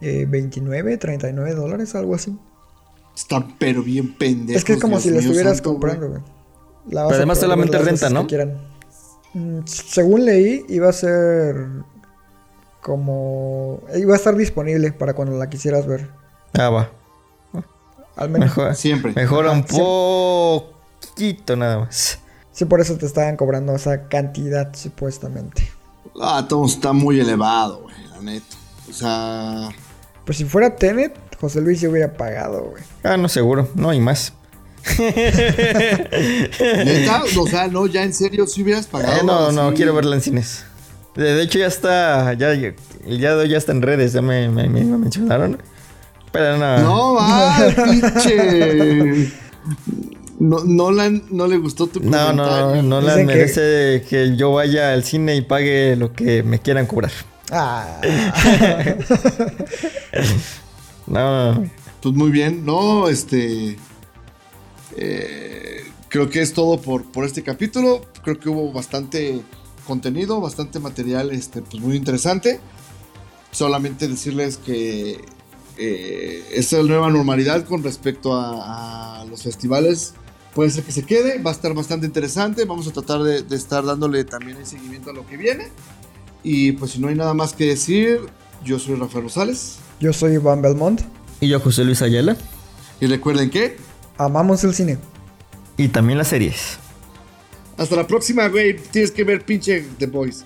eh, 29, 39 dólares, algo así. Está pero bien pendejo. es que es como si lo estuvieras comprando, güey. Pero además solamente renta, ¿no? que quieran. Mm, Según leí, iba a ser como... Iba a estar disponible para cuando la quisieras ver. Ah, va. Al menos. Mejor, Siempre. mejora un poquito nada más. Sí, por eso te estaban cobrando esa cantidad, supuestamente. Ah, todo está muy elevado, güey, la neta. O sea, Pues si fuera Tenet, José Luis se hubiera pagado, güey. Ah, no, seguro. No hay más. neta, o sea, no, ya en serio, si hubieras pagado. Eh, no, no, quiero verla en cines. De, de hecho, ya está. Ya, ya- el día de hoy ya está en redes, ya me, me- me mencionaron. Pero no. No, va, pinche. No, Nolan no le gustó tu No, comentario. no, no la Dicen que- merece que... yo vaya al cine y pague lo que me quieran cobrar. Ah. No, no, no. Pues muy bien, no, este. Eh, creo que es todo por, por este capítulo. Creo que hubo bastante contenido, bastante material, este, pues muy interesante. Solamente decirles que eh, esta nueva normalidad con respecto a, a los festivales puede ser que se quede, va a estar bastante interesante. Vamos a tratar de, de estar dándole también el seguimiento a lo que viene. Y pues si no hay nada más que decir, yo soy Rafael Rosales. Yo soy Iván Belmont. Y yo, José Luis Ayala. Y recuerden que Amamos el cine. Y también las series. Hasta la próxima, güey. Tienes que ver pinche The Boys.